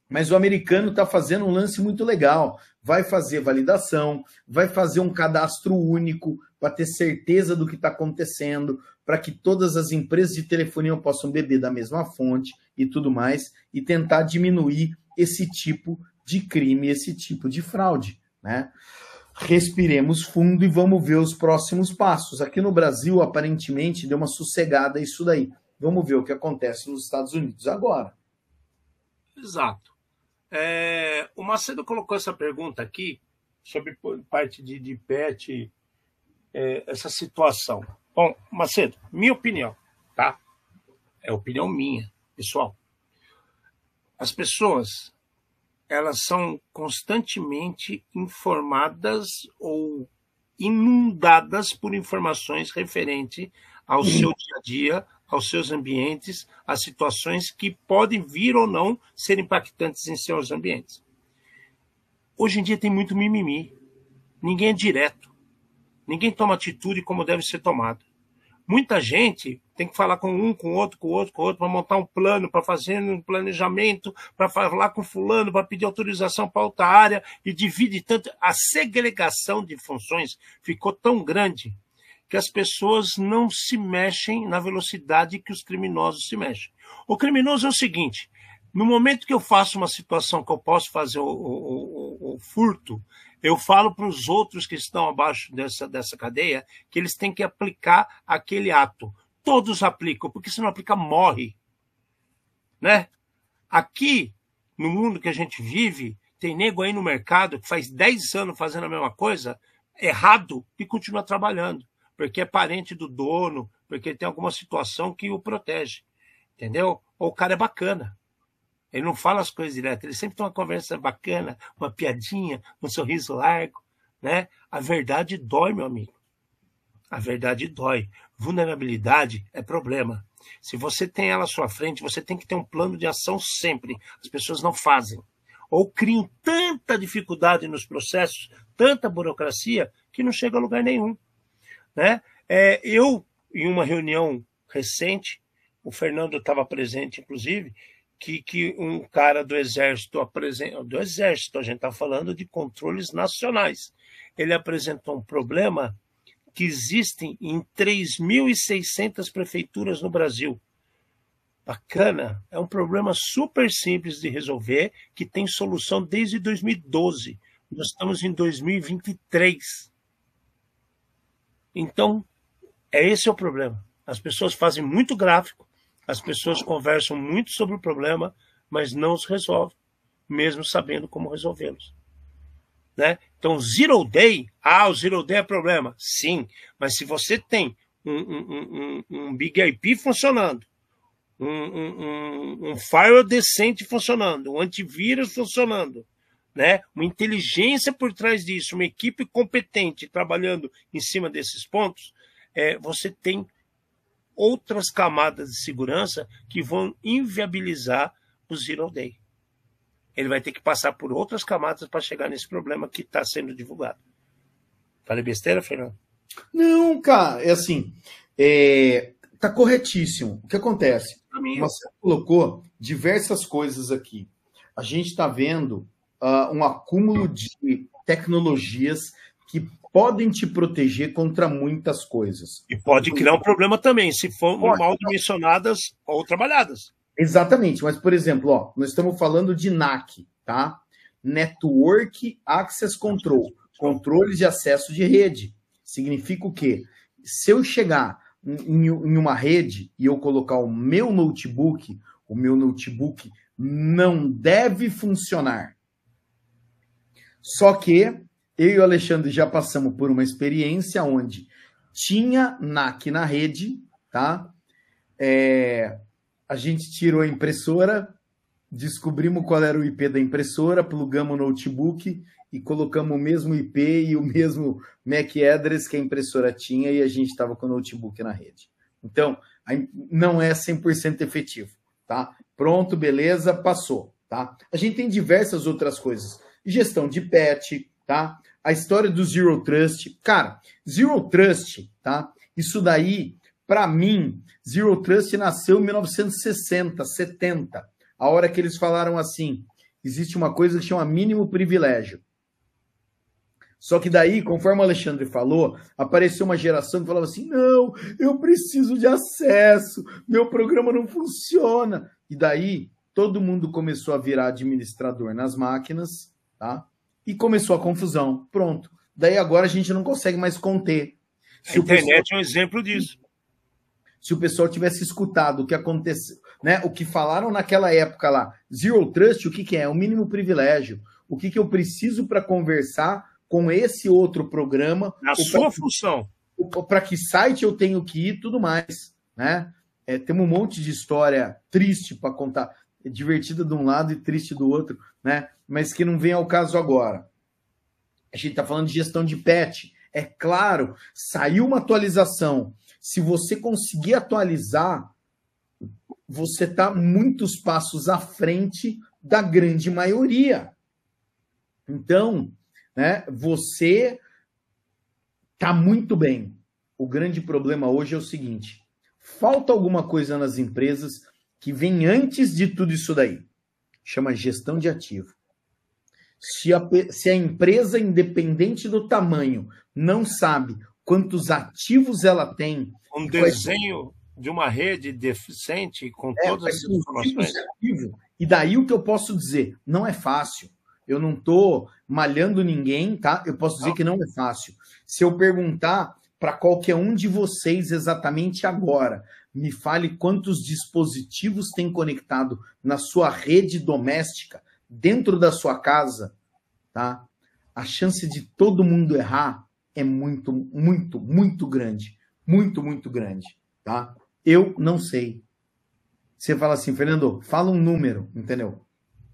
Mas o americano está fazendo um lance muito legal. Vai fazer validação, vai fazer um cadastro único para ter certeza do que está acontecendo, para que todas as empresas de telefonia possam beber da mesma fonte e tudo mais, e tentar diminuir esse tipo de crime, esse tipo de fraude. Né? Respiremos fundo e vamos ver os próximos passos. Aqui no Brasil, aparentemente, deu uma sossegada isso daí. Vamos ver o que acontece nos Estados Unidos agora. Exato. É, o Macedo colocou essa pergunta aqui sobre parte de, de PET, é, essa situação. Bom, Macedo, minha opinião, tá? É opinião minha, pessoal. As pessoas, elas são constantemente informadas ou inundadas por informações referente ao seu dia a dia, aos seus ambientes, às situações que podem vir ou não ser impactantes em seus ambientes. Hoje em dia tem muito mimimi. Ninguém é direto. Ninguém toma atitude como deve ser tomado. Muita gente tem que falar com um, com outro, com outro, com outro, para montar um plano, para fazer um planejamento, para falar com fulano, para pedir autorização para outra área e divide tanto. A segregação de funções ficou tão grande que as pessoas não se mexem na velocidade que os criminosos se mexem. O criminoso é o seguinte: no momento que eu faço uma situação que eu posso fazer o, o, o, o furto, eu falo para os outros que estão abaixo dessa, dessa cadeia que eles têm que aplicar aquele ato. Todos aplicam, porque se não aplicar, morre. Né? Aqui, no mundo que a gente vive, tem nego aí no mercado que faz 10 anos fazendo a mesma coisa, errado, e continua trabalhando porque é parente do dono, porque tem alguma situação que o protege. Entendeu? Ou o cara é bacana. Ele não fala as coisas direto, ele sempre tem uma conversa bacana, uma piadinha, um sorriso largo. Né? A verdade dói, meu amigo. A verdade dói. Vulnerabilidade é problema. Se você tem ela à sua frente, você tem que ter um plano de ação sempre. As pessoas não fazem. Ou criam tanta dificuldade nos processos, tanta burocracia, que não chega a lugar nenhum. Né? É, eu, em uma reunião recente, o Fernando estava presente, inclusive, que, que um cara do Exército apresenta, do Exército, a gente está falando de controles nacionais. Ele apresentou um problema que existem em 3.600 prefeituras no Brasil. Bacana, é um problema super simples de resolver, que tem solução desde 2012 Nós estamos em 2023. Então, é esse é o problema. As pessoas fazem muito gráfico, as pessoas conversam muito sobre o problema, mas não os resolvem, mesmo sabendo como resolvê-los. Né? Então, Zero Day, ah, o Zero Day é problema. Sim, mas se você tem um, um, um, um Big IP funcionando, um, um, um firewall decente funcionando, um antivírus funcionando, né? uma inteligência por trás disso, uma equipe competente trabalhando em cima desses pontos, é, você tem outras camadas de segurança que vão inviabilizar o Zero Day. Ele vai ter que passar por outras camadas para chegar nesse problema que está sendo divulgado. Falei besteira, Fernando? Não, cara, é assim, é, tá corretíssimo. O que acontece? Você colocou diversas coisas aqui. A gente está vendo uh, um acúmulo de tecnologias que podem te proteger contra muitas coisas. E pode criar um problema também, se for mal dimensionadas ou trabalhadas. Exatamente, mas por exemplo, ó, nós estamos falando de NAC, tá? Network Access Control, controle de acesso de rede. Significa o quê? Se eu chegar em, em uma rede e eu colocar o meu notebook, o meu notebook não deve funcionar. Só que eu e o Alexandre já passamos por uma experiência onde tinha NAC na rede, tá? É, a gente tirou a impressora, descobrimos qual era o IP da impressora, plugamos o notebook e colocamos o mesmo IP e o mesmo MAC address que a impressora tinha e a gente estava com o notebook na rede. Então, não é 100% efetivo, tá? Pronto, beleza, passou, tá? A gente tem diversas outras coisas. Gestão de patch, tá? A história do Zero Trust. Cara, Zero Trust, tá? Isso daí, para mim, Zero Trust nasceu em 1960, 70. A hora que eles falaram assim, existe uma coisa que chama mínimo privilégio. Só que daí, conforme o Alexandre falou, apareceu uma geração que falava assim: não, eu preciso de acesso, meu programa não funciona. E daí todo mundo começou a virar administrador nas máquinas, tá? E começou a confusão. Pronto. Daí agora a gente não consegue mais conter. Se a internet pessoal... é um exemplo disso. Se o pessoal tivesse escutado o que aconteceu, né? O que falaram naquela época lá, Zero Trust, o que, que é? O mínimo privilégio. O que, que eu preciso para conversar com esse outro programa. Na sua que, função. Para que site eu tenho que ir tudo mais. Né? É, temos um monte de história triste para contar, divertida de um lado e triste do outro, né? mas que não vem ao caso agora. A gente está falando de gestão de patch. É claro, saiu uma atualização. Se você conseguir atualizar, você está muitos passos à frente da grande maioria. Então, né? Você tá muito bem. O grande problema hoje é o seguinte: falta alguma coisa nas empresas que vem antes de tudo isso daí. Chama gestão de ativo. Se a, se a empresa, independente do tamanho, não sabe quantos ativos ela tem. Um desenho vai... de uma rede deficiente com é, todas as informações. E daí o que eu posso dizer? Não é fácil. Eu não estou malhando ninguém, tá? Eu posso dizer que não é fácil. Se eu perguntar para qualquer um de vocês exatamente agora, me fale quantos dispositivos tem conectado na sua rede doméstica, dentro da sua casa, tá? A chance de todo mundo errar é muito, muito, muito grande. Muito, muito grande, tá? Eu não sei. Você fala assim, Fernando, fala um número, entendeu?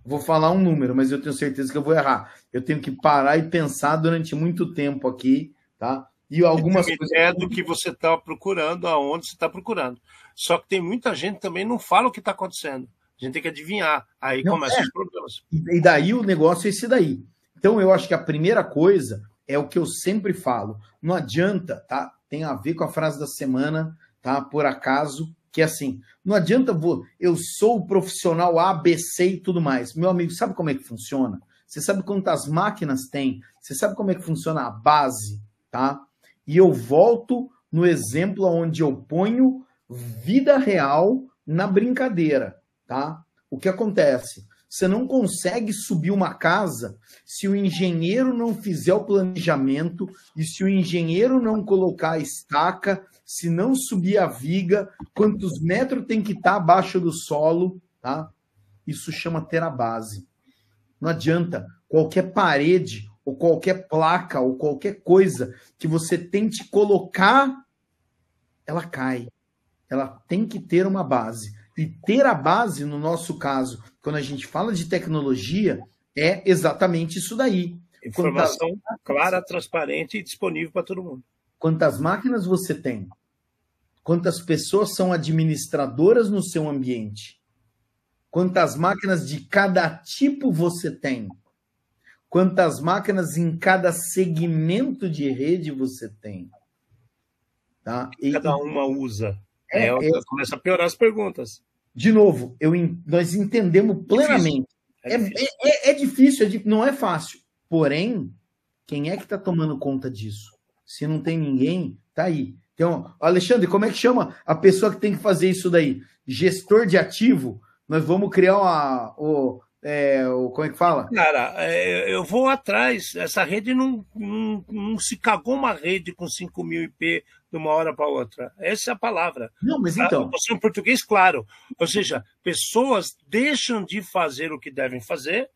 vou falar um número, mas eu tenho certeza que eu vou errar. Eu tenho que parar e pensar durante muito tempo aqui, tá? E algumas e coisas. É do que você está procurando, aonde você está procurando. Só que tem muita gente também não fala o que está acontecendo. A gente tem que adivinhar. Aí não, começam é. os problemas. E daí o negócio é esse daí. Então eu acho que a primeira coisa é o que eu sempre falo. Não adianta, tá? Tem a ver com a frase da semana, tá? Por acaso, que é assim, não adianta vou, eu sou o profissional ABC e tudo mais. Meu amigo, sabe como é que funciona? Você sabe quantas máquinas tem? Você sabe como é que funciona a base, tá? E eu volto no exemplo onde eu ponho vida real na brincadeira, tá? O que acontece? Você não consegue subir uma casa se o engenheiro não fizer o planejamento e se o engenheiro não colocar a estaca, se não subir a viga, quantos metros tem que estar abaixo do solo, tá? Isso chama ter a base. Não adianta qualquer parede ou qualquer placa ou qualquer coisa que você tente colocar, ela cai. Ela tem que ter uma base. E ter a base, no nosso caso, quando a gente fala de tecnologia, é exatamente isso daí. Informação Quantas... clara, transparente e disponível para todo mundo. Quantas máquinas você tem? Quantas pessoas são administradoras no seu ambiente? Quantas máquinas de cada tipo você tem? Quantas máquinas em cada segmento de rede você tem? Tá? E, cada uma usa. É, é, é, começa a piorar as perguntas. De novo, eu, nós entendemos plenamente. É difícil, é, é, é difícil é não é fácil. Porém, quem é que está tomando conta disso? Se não tem ninguém, tá aí. Então, Alexandre, como é que chama a pessoa que tem que fazer isso daí? Gestor de ativo? Nós vamos criar uma, o, é, o, como é que fala? Cara, é, eu vou atrás. Essa rede não, não, não, se cagou uma rede com 5 mil IP de uma hora para outra. Essa é a palavra. Não, mas então. Você em português, claro. Ou seja, pessoas deixam de fazer o que devem fazer,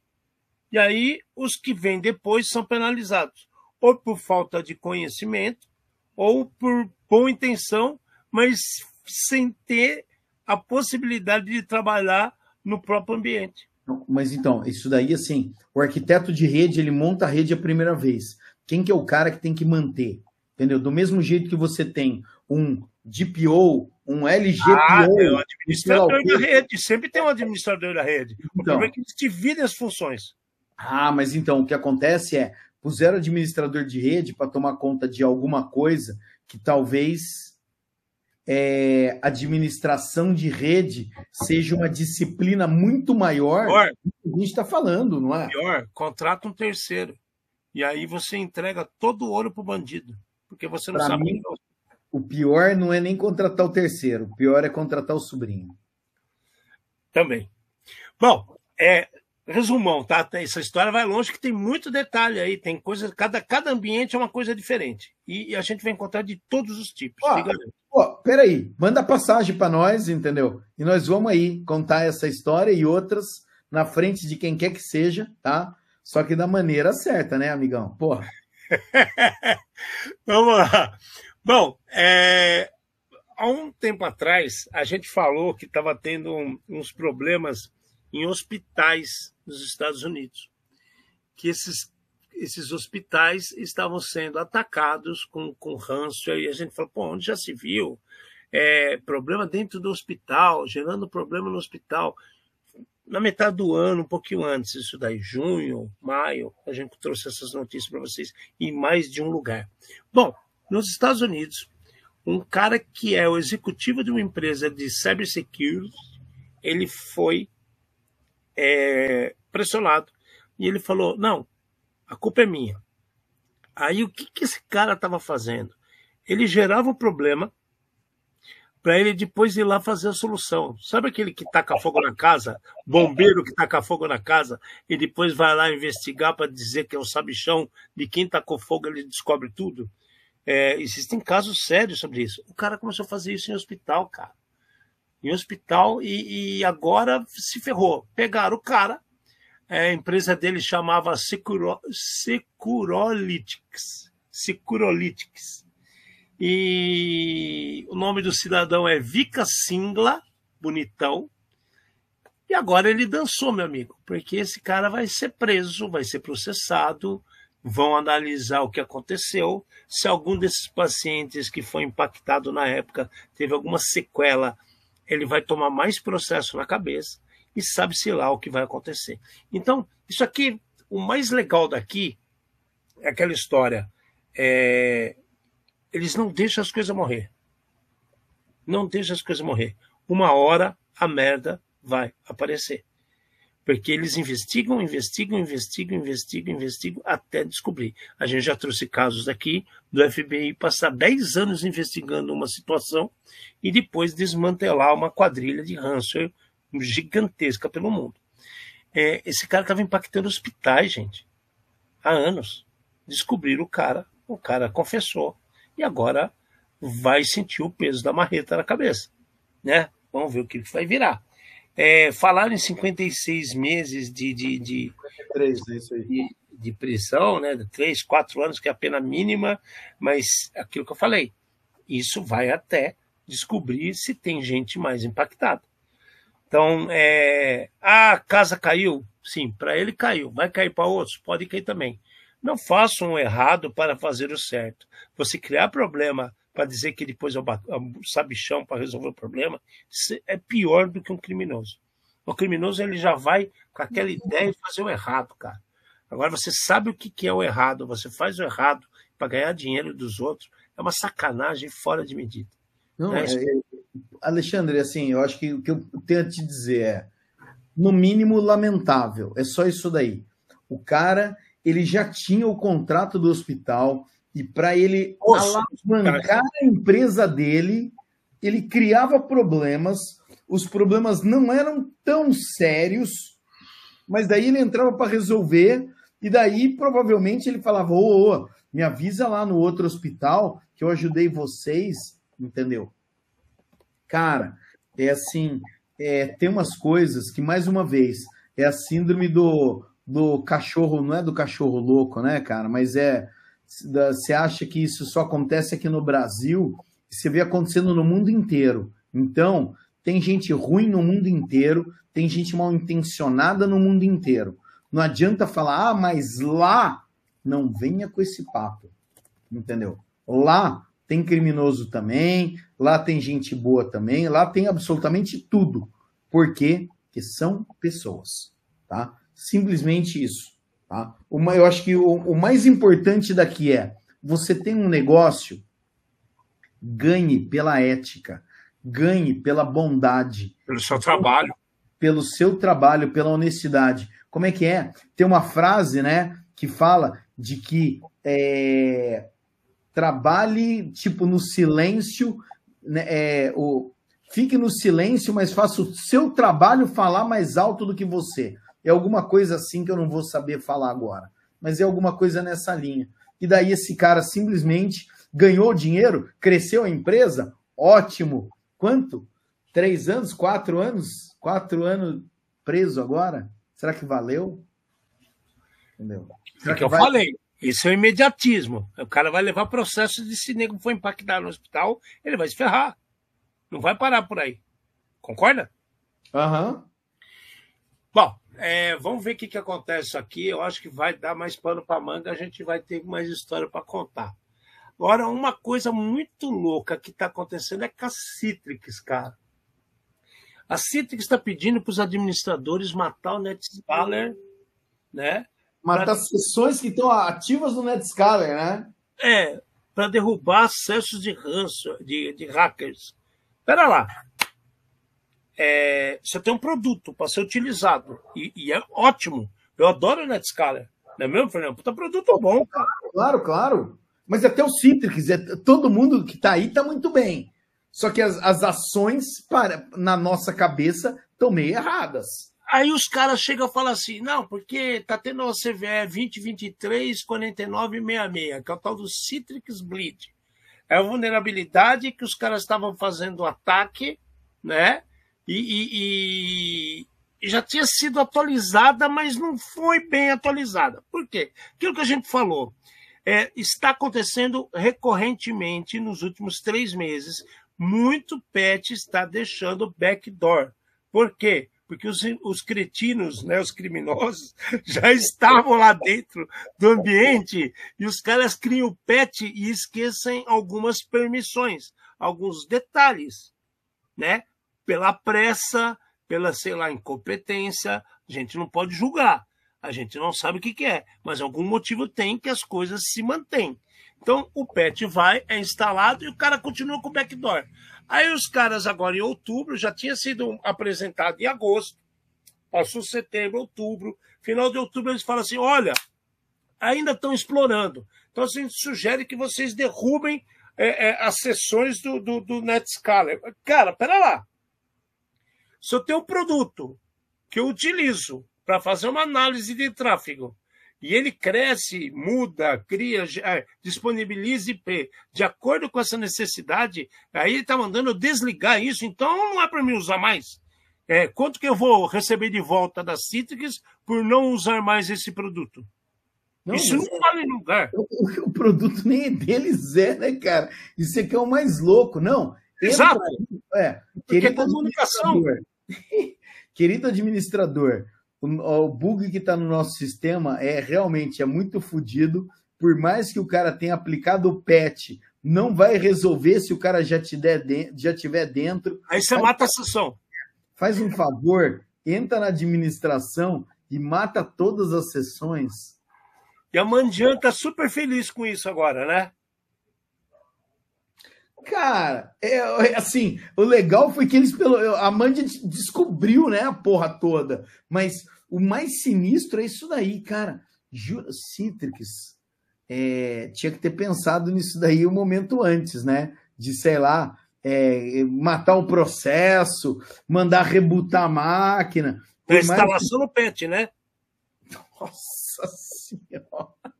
e aí os que vêm depois são penalizados. Ou por falta de conhecimento, ou por boa intenção, mas sem ter a possibilidade de trabalhar no próprio ambiente. Mas então, isso daí, assim, o arquiteto de rede, ele monta a rede a primeira vez. Quem que é o cara que tem que manter? Entendeu? Do mesmo jeito que você tem um DPO, um LGPO. Ah, tem um administrador da rede. Sempre tem um administrador da rede. O então, problema é que eles dividem as funções. Ah, mas então, o que acontece é, puseram administrador de rede para tomar conta de alguma coisa que talvez é, administração de rede seja uma disciplina muito maior pior, do que a gente está falando, não é? Pior, contrata um terceiro. E aí você entrega todo o ouro para o bandido. Porque você não pra sabe. Mim, o pior não é nem contratar o terceiro, o pior é contratar o sobrinho. Também. Bom, é, resumão, tá? Essa história vai longe que tem muito detalhe aí, tem coisa, cada, cada ambiente é uma coisa diferente. E, e a gente vai encontrar de todos os tipos. Ó, ó, peraí, manda passagem para nós, entendeu? E nós vamos aí contar essa história e outras na frente de quem quer que seja, tá? Só que da maneira certa, né, amigão? Porra. vamos lá. Bom, é, há um tempo atrás, a gente falou que estava tendo um, uns problemas em hospitais nos Estados Unidos, que esses, esses hospitais estavam sendo atacados com, com ransomware, e a gente falou, pô, onde já se viu? É, problema dentro do hospital, gerando problema no hospital. Na metade do ano, um pouquinho antes, isso daí, junho, maio, a gente trouxe essas notícias para vocês, em mais de um lugar. Bom, nos Estados Unidos, um cara que é o executivo de uma empresa de cybersecurity, ele foi é, pressionado. E ele falou: não, a culpa é minha. Aí o que, que esse cara estava fazendo? Ele gerava o problema para ele depois ir lá fazer a solução. Sabe aquele que taca fogo na casa? Bombeiro que taca fogo na casa e depois vai lá investigar para dizer que é o sabichão de quem tacou fogo, ele descobre tudo? É, existem casos sérios sobre isso. O cara começou a fazer isso em hospital, cara em hospital e, e agora se ferrou. Pegaram o cara, é, a empresa dele chamava Securo, Securolytics. Securolytics. E o nome do cidadão é Vika Singla, bonitão. E agora ele dançou, meu amigo, porque esse cara vai ser preso, vai ser processado, vão analisar o que aconteceu. Se algum desses pacientes que foi impactado na época teve alguma sequela ele vai tomar mais processo na cabeça e sabe-se lá o que vai acontecer. Então, isso aqui, o mais legal daqui é aquela história. É, eles não deixam as coisas morrer. Não deixam as coisas morrer. Uma hora a merda vai aparecer. Porque eles investigam, investigam, investigam, investigam, investigam até descobrir. A gente já trouxe casos aqui do FBI passar 10 anos investigando uma situação e depois desmantelar uma quadrilha de ransomware gigantesca pelo mundo. É, esse cara estava impactando hospitais, gente. Há anos. Descobriram o cara, o cara confessou. E agora vai sentir o peso da marreta na cabeça. Né? Vamos ver o que vai virar. É, falaram em 56 meses de, de, de, 53, é isso aí. de, de prisão, né? 3, 4 anos, que é a pena mínima, mas aquilo que eu falei, isso vai até descobrir se tem gente mais impactada. Então, é, a casa caiu? Sim, para ele caiu. Vai cair para outros? Pode cair também. Não faça um errado para fazer o certo. Você criar problema para dizer que depois é o sabichão para resolver o problema, é pior do que um criminoso. O criminoso ele já vai com aquela ideia de fazer o errado, cara. Agora você sabe o que é o errado, você faz o errado para ganhar dinheiro dos outros, é uma sacanagem fora de medida. Não, né? é, Alexandre, assim, eu acho que o que eu tenho a te dizer é, no mínimo, lamentável. É só isso daí. O cara, ele já tinha o contrato do hospital e para ele alavancar a empresa dele, ele criava problemas. Os problemas não eram tão sérios, mas daí ele entrava para resolver e daí provavelmente ele falava: ô, ô, me avisa lá no outro hospital que eu ajudei vocês, entendeu? Cara, é assim, é, tem umas coisas que, mais uma vez, é a síndrome do, do cachorro, não é do cachorro louco, né, cara? Mas é. Você acha que isso só acontece aqui no Brasil, você vê acontecendo no mundo inteiro. Então, tem gente ruim no mundo inteiro, tem gente mal intencionada no mundo inteiro. Não adianta falar, ah, mas lá não venha com esse papo. Entendeu? Lá tem criminoso também, lá tem gente boa também, lá tem absolutamente tudo. Por quê? Porque são pessoas, tá? Simplesmente isso, tá? Uma, eu acho que o, o mais importante daqui é você tem um negócio, ganhe pela ética, ganhe pela bondade. Pelo seu trabalho. Pelo seu trabalho, pela honestidade. Como é que é? Tem uma frase, né, que fala de que é, trabalhe tipo no silêncio, né, é, o, fique no silêncio, mas faça o seu trabalho falar mais alto do que você. É alguma coisa assim que eu não vou saber falar agora, mas é alguma coisa nessa linha. E daí esse cara simplesmente ganhou dinheiro, cresceu a empresa, ótimo. Quanto? Três anos, quatro anos, quatro anos preso agora? Será que valeu? Entendeu? Será é que, que eu vai... falei. Isso é o imediatismo. O cara vai levar processo de se nego foi impactado no hospital, ele vai se ferrar. Não vai parar por aí. Concorda? Aham. Uhum. Bom, é, vamos ver o que, que acontece aqui. Eu acho que vai dar mais pano para manga, a gente vai ter mais história para contar. Agora, uma coisa muito louca que está acontecendo é com a Citrix, cara. A Citrix está pedindo para os administradores matar o NetScaler, né? Matar pra... sessões que estão ativas no Netscaler, né? É, para derrubar acessos de, ranço, de, de hackers. Pera lá. É, você tem um produto para ser utilizado e, e, é ótimo. Eu adoro o Netscaler. Não é mesmo, Fernando? Puta produto bom, cara. Claro, claro. Mas até o Citrix, é, todo mundo que está aí está muito bem. Só que as, as ações para, na nossa cabeça estão meio erradas. Aí os caras chegam e falam assim: não, porque tá tendo a CVE 2023 4966, que é o tal do Citrix Bleed. É a vulnerabilidade que os caras estavam fazendo ataque, né? E, e, e, já tinha sido atualizada, mas não foi bem atualizada. Por quê? Aquilo que a gente falou. É, está acontecendo recorrentemente nos últimos três meses. Muito pet está deixando backdoor. Por quê? porque os, os cretinos, né, os criminosos, já estavam lá dentro do ambiente e os caras criam o pet e esquecem algumas permissões, alguns detalhes, né? Pela pressa, pela, sei lá, incompetência, a gente não pode julgar. A gente não sabe o que, que é, mas algum motivo tem que as coisas se mantêm. Então o pet vai, é instalado e o cara continua com o backdoor. Aí os caras agora em outubro, já tinha sido apresentado em agosto, passou setembro, outubro, final de outubro eles falam assim, olha, ainda estão explorando. Então a gente sugere que vocês derrubem é, é, as sessões do, do, do Netscaler. Cara, pera lá. Se eu tenho um produto que eu utilizo para fazer uma análise de tráfego. E ele cresce, muda, cria, é, disponibiliza IP de acordo com essa necessidade. Aí ele está mandando desligar isso, então não é para mim usar mais. É, quanto que eu vou receber de volta da Citrix por não usar mais esse produto? Não, isso não vale em lugar. O, o, produto nem é deles é, né, cara? Isso aqui é o mais louco. Não. Exato. É, Porque é comunicação. querido administrador, o, o bug que está no nosso sistema é realmente é muito fodido. Por mais que o cara tenha aplicado o patch, não vai resolver se o cara já, te de, já tiver dentro. Aí você mata a sessão. Faz um favor, entra na administração e mata todas as sessões. E a Mandian tá super feliz com isso agora, né? Cara, é, é, assim, o legal foi que eles pelo a Mandia descobriu, né, a porra toda. Mas o mais sinistro é isso daí, cara. Jura, Citrix é, tinha que ter pensado nisso daí um momento antes, né? De, sei lá, é, matar o processo, mandar rebutar a máquina. A instalação mais... no PET, né? Nossa Senhora!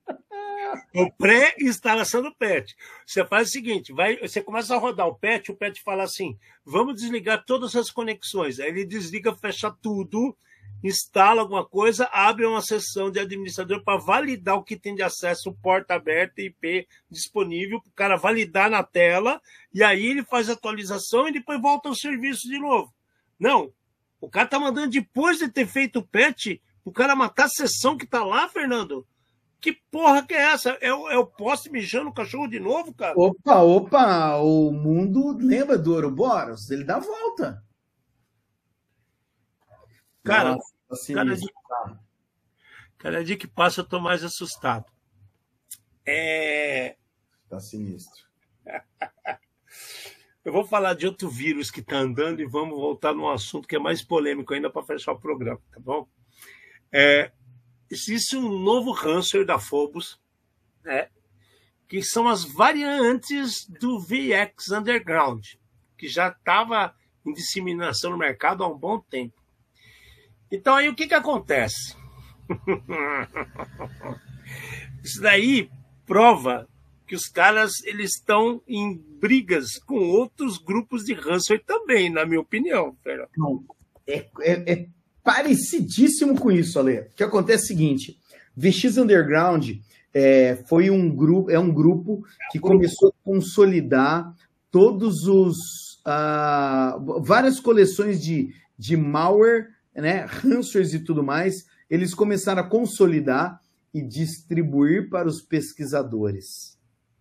O pré-instalação do PET. Você faz o seguinte: vai, você começa a rodar o PET, o PET fala assim: vamos desligar todas as conexões. Aí ele desliga, fecha tudo, instala alguma coisa, abre uma sessão de administrador para validar o que tem de acesso, porta aberta, IP disponível, para o cara validar na tela, e aí ele faz a atualização e depois volta ao serviço de novo. Não. O cara tá mandando depois de ter feito o patch, o cara matar a sessão que tá lá, Fernando. Que porra que é essa? É o, é o poste mijando o cachorro de novo, cara? Opa, opa, o mundo lembra do Ouroboros? Ele dá volta. Cara, Nossa, tá cada, dia, cada dia que passa eu tô mais assustado. É... Tá sinistro. eu vou falar de outro vírus que tá andando e vamos voltar num assunto que é mais polêmico ainda para fechar o programa, tá bom? É, existe um novo ransomware da Phobos, né, que são as variantes do VX Underground, que já estava em disseminação no mercado há um bom tempo. Então aí o que, que acontece? Isso daí prova que os caras eles estão em brigas com outros grupos de ransomware também, na minha opinião. Não, é, é, é parecidíssimo com isso, Ale. O que acontece é o seguinte: VX Underground é, foi um grupo, é um grupo que começou a consolidar todos os uh, várias coleções de, de malware, né, ransomwares e tudo mais. Eles começaram a consolidar e distribuir para os pesquisadores.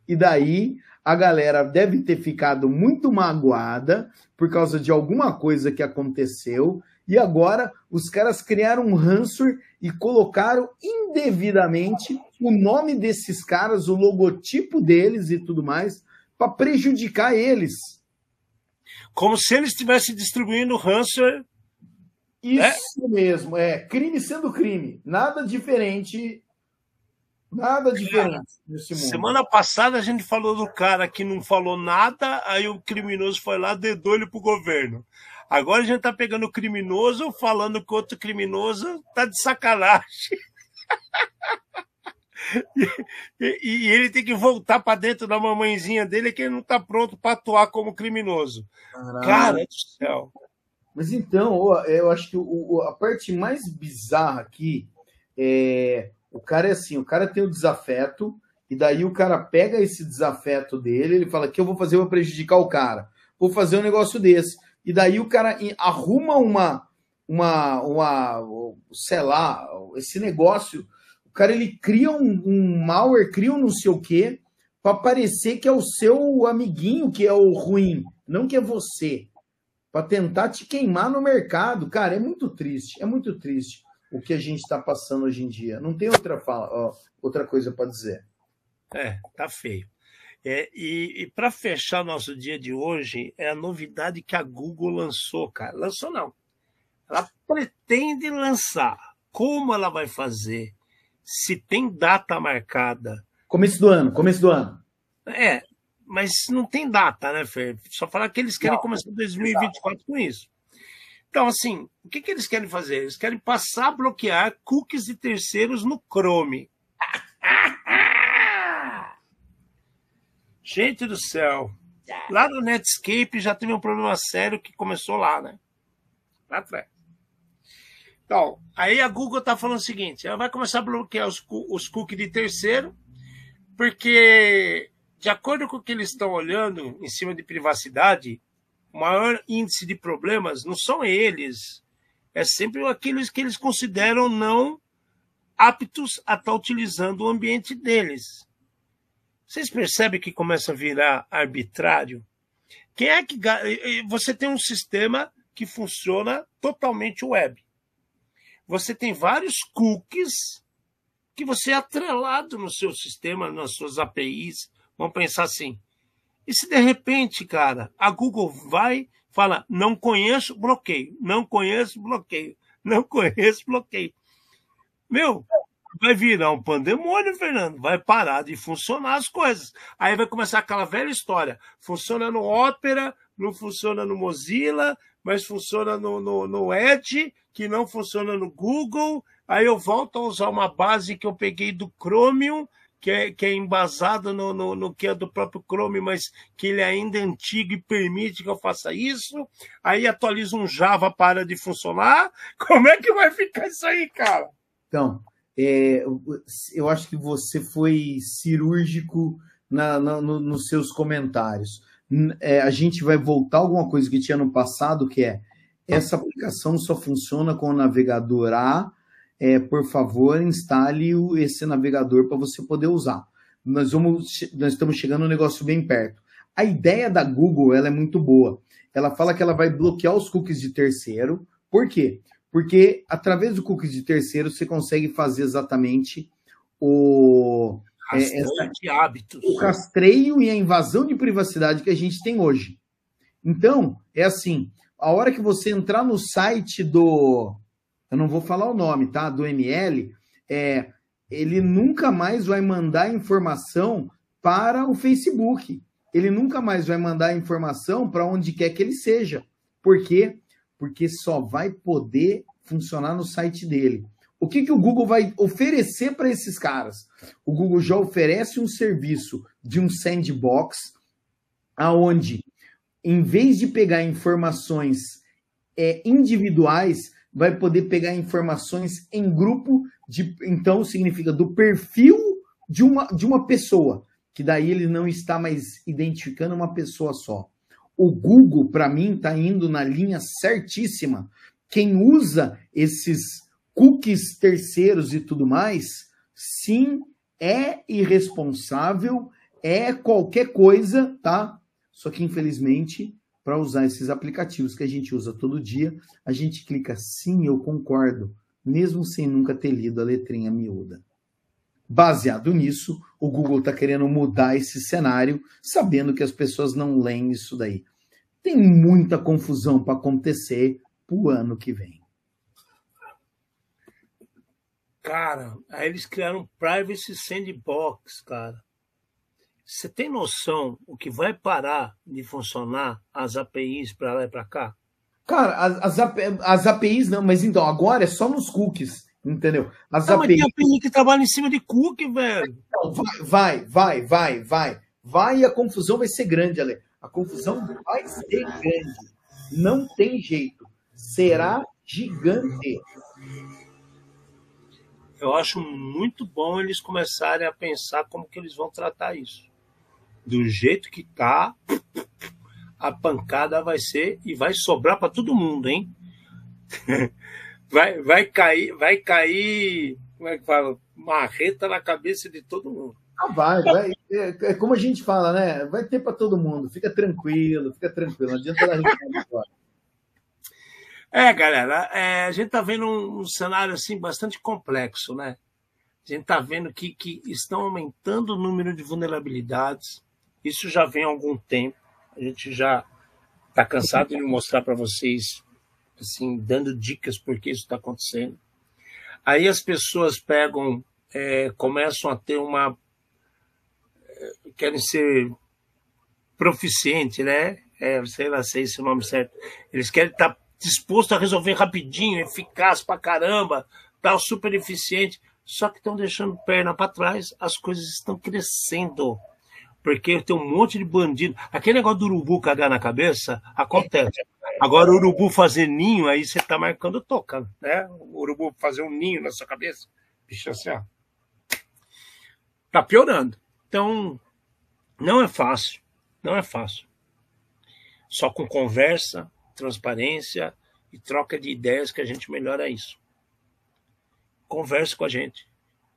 E daí a galera deve ter ficado muito magoada por causa de alguma coisa que aconteceu e agora os caras criaram um ransomware e colocaram indevidamente o nome desses caras, o logotipo deles e tudo mais, para prejudicar eles. Como se eles estivessem distribuindo ransomware. Isso é? mesmo, é. Crime sendo crime. Nada diferente. Nada diferente nesse mundo. Semana passada a gente falou do cara que não falou nada, aí o criminoso foi lá, dedou ele pro governo. Agora a gente tá pegando o criminoso, falando que outro criminoso tá de sacanagem. e, e, ele tem que voltar para dentro da mamãezinha dele que ele não tá pronto para atuar como criminoso. Caralho. Cara do céu. Mas então, eu acho que o, a parte mais bizarra aqui é o cara é assim, o cara tem o desafeto, e daí o cara pega esse desafeto dele, ele fala que eu vou fazer para prejudicar o cara. Vou fazer um negócio desse e daí o cara arruma uma, uma, uma sei lá, esse negócio. O cara ele cria um, um malware, cria um não sei o quê, para parecer que é o seu amiguinho que é o ruim, não que é você. Para tentar te queimar no mercado. Cara, é muito triste, é muito triste o que a gente está passando hoje em dia. Não tem outra, fala, ó, outra coisa para dizer. É, tá feio. É, e, e para fechar nosso dia de hoje, é a novidade que a Google lançou, cara. Lançou não. Ela pretende lançar. Como ela vai fazer? Se tem data marcada. Começo do ano, começo do ano. É, mas não tem data, né, Fer? Só falar que eles querem não, começar 2024 exato. com isso. Então, assim, o que, que eles querem fazer? Eles querem passar a bloquear cookies de terceiros no Chrome. Gente do céu. Lá no Netscape já teve um problema sério que começou lá, né? Lá atrás. Então, aí a Google está falando o seguinte: ela vai começar a bloquear os, os cookies de terceiro, porque, de acordo com o que eles estão olhando em cima de privacidade, o maior índice de problemas não são eles, é sempre aqueles que eles consideram não aptos a estar tá utilizando o ambiente deles. Vocês percebem que começa a virar arbitrário? Quem é que você tem um sistema que funciona totalmente web? Você tem vários cookies que você é atrelado no seu sistema, nas suas APIs. Vamos pensar assim. E se de repente, cara, a Google vai fala, não conheço, bloqueio, não conheço, bloqueio, não conheço, bloqueio. Meu, vai virar um pandemônio, Fernando. Vai parar de funcionar as coisas. Aí vai começar aquela velha história. Funciona no Opera, não funciona no Mozilla, mas funciona no, no, no Edge, que não funciona no Google. Aí eu volto a usar uma base que eu peguei do Chromium, que é, que é embasado no, no, no, que é do próprio Chrome, mas que ele ainda é antigo e permite que eu faça isso. Aí atualiza um Java, para de funcionar. Como é que vai ficar isso aí, cara? Então, é, eu acho que você foi cirúrgico na, na, no, nos seus comentários. É, a gente vai voltar alguma coisa que tinha no passado, que é essa aplicação só funciona com o navegador A. É, por favor, instale esse navegador para você poder usar. Nós, vamos, nós estamos chegando um negócio bem perto. A ideia da Google ela é muito boa. Ela fala que ela vai bloquear os cookies de terceiro. Por quê? Porque através do cookies de terceiro você consegue fazer exatamente o é, essa, de hábitos. o rastreio e a invasão de privacidade que a gente tem hoje. Então, é assim, a hora que você entrar no site do eu não vou falar o nome, tá? Do ML, é, ele nunca mais vai mandar informação para o Facebook. Ele nunca mais vai mandar informação para onde quer que ele seja. Por quê? Porque só vai poder funcionar no site dele. O que, que o Google vai oferecer para esses caras? O Google já oferece um serviço de um sandbox, aonde, em vez de pegar informações é, individuais, vai poder pegar informações em grupo, de, então significa do perfil de uma, de uma pessoa, que daí ele não está mais identificando uma pessoa só. O Google, para mim, está indo na linha certíssima. Quem usa esses cookies terceiros e tudo mais, sim, é irresponsável, é qualquer coisa, tá? Só que, infelizmente, para usar esses aplicativos que a gente usa todo dia, a gente clica sim, eu concordo, mesmo sem nunca ter lido a letrinha miúda. Baseado nisso, o Google está querendo mudar esse cenário, sabendo que as pessoas não leem isso daí. Tem muita confusão para acontecer o ano que vem. Cara, aí eles criaram um Privacy Sandbox, cara. Você tem noção o que vai parar de funcionar as APIs para lá e para cá? Cara, as, as, as APIs não, mas então, agora é só nos cookies. Entendeu? As não, APIs... Mas tem API que trabalha em cima de cookie, velho. Então, vai, vai, vai, vai, vai. e a confusão vai ser grande, Ale. A confusão vai ser grande. Não tem jeito. Será gigante. Eu acho muito bom eles começarem a pensar como que eles vão tratar isso. Do jeito que tá, a pancada vai ser e vai sobrar para todo mundo, hein? vai, vai cair, vai cair, como é que fala? Marreta na cabeça de todo mundo. Ah, vai, vai. É, é como a gente fala, né? Vai ter para todo mundo. Fica tranquilo, fica tranquilo. Não adianta dar agora. É, galera, é, a gente está vendo um, um, cenário assim bastante complexo, né? A gente está vendo que, que estão aumentando o número de vulnerabilidades. Isso já vem há algum tempo. A gente já está cansado de mostrar para vocês assim, dando dicas por que isso está acontecendo. Aí as pessoas pegam, é, começam a ter uma. É, querem ser proficiente, né? É, sei lá se é nome certo. Eles querem estar tá disposto a resolver rapidinho, eficaz pra caramba, tal, super eficiente. Só que estão deixando perna para trás, as coisas estão crescendo. Porque tem um monte de bandido. Aquele negócio do urubu cagar na cabeça acontece. Agora, o urubu fazer ninho, aí você tá marcando toca, né? O urubu fazer um ninho na sua cabeça. Bicho, assim, ó. Tá piorando. Então, não é fácil. Não é fácil. Só com conversa, transparência e troca de ideias que a gente melhora isso. Converse com a gente.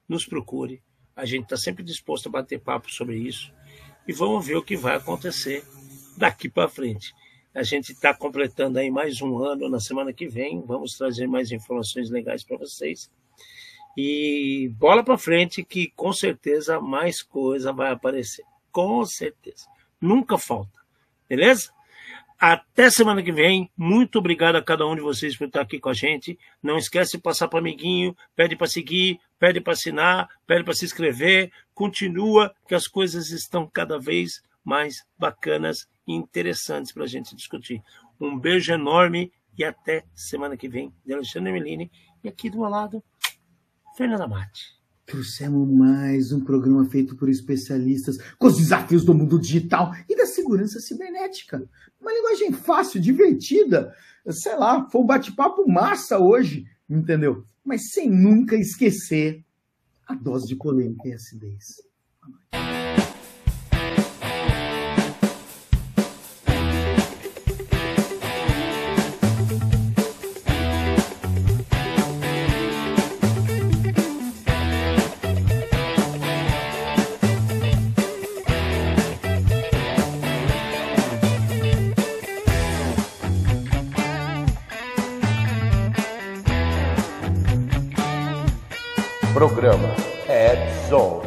Nos procure. A gente está sempre disposto a bater papo sobre isso. E vamos ver o que vai acontecer daqui para frente. A gente está completando aí mais um ano na semana que vem. Vamos trazer mais informações legais para vocês. E bola para frente que com certeza mais coisa vai aparecer. Com certeza. Nunca falta. Beleza? Até semana que vem. Muito obrigado a cada um de vocês por estar aqui com a gente. Não esquece de passar para amiguinho, pede para seguir, pede para assinar, pede para se inscrever. Continua que as coisas estão cada vez mais bacanas e interessantes para a gente discutir. Um beijo enorme e até semana que vem. De Alexandre Melini e aqui do meu lado, Fernanda Mate. Trouxemos mais um programa feito por especialistas com os desafios do mundo digital e da segurança cibernética. Uma linguagem fácil, divertida. Sei lá, foi um bate-papo massa hoje, entendeu? Mas sem nunca esquecer a dose de polêmica e acidez. Programa Ed Zone.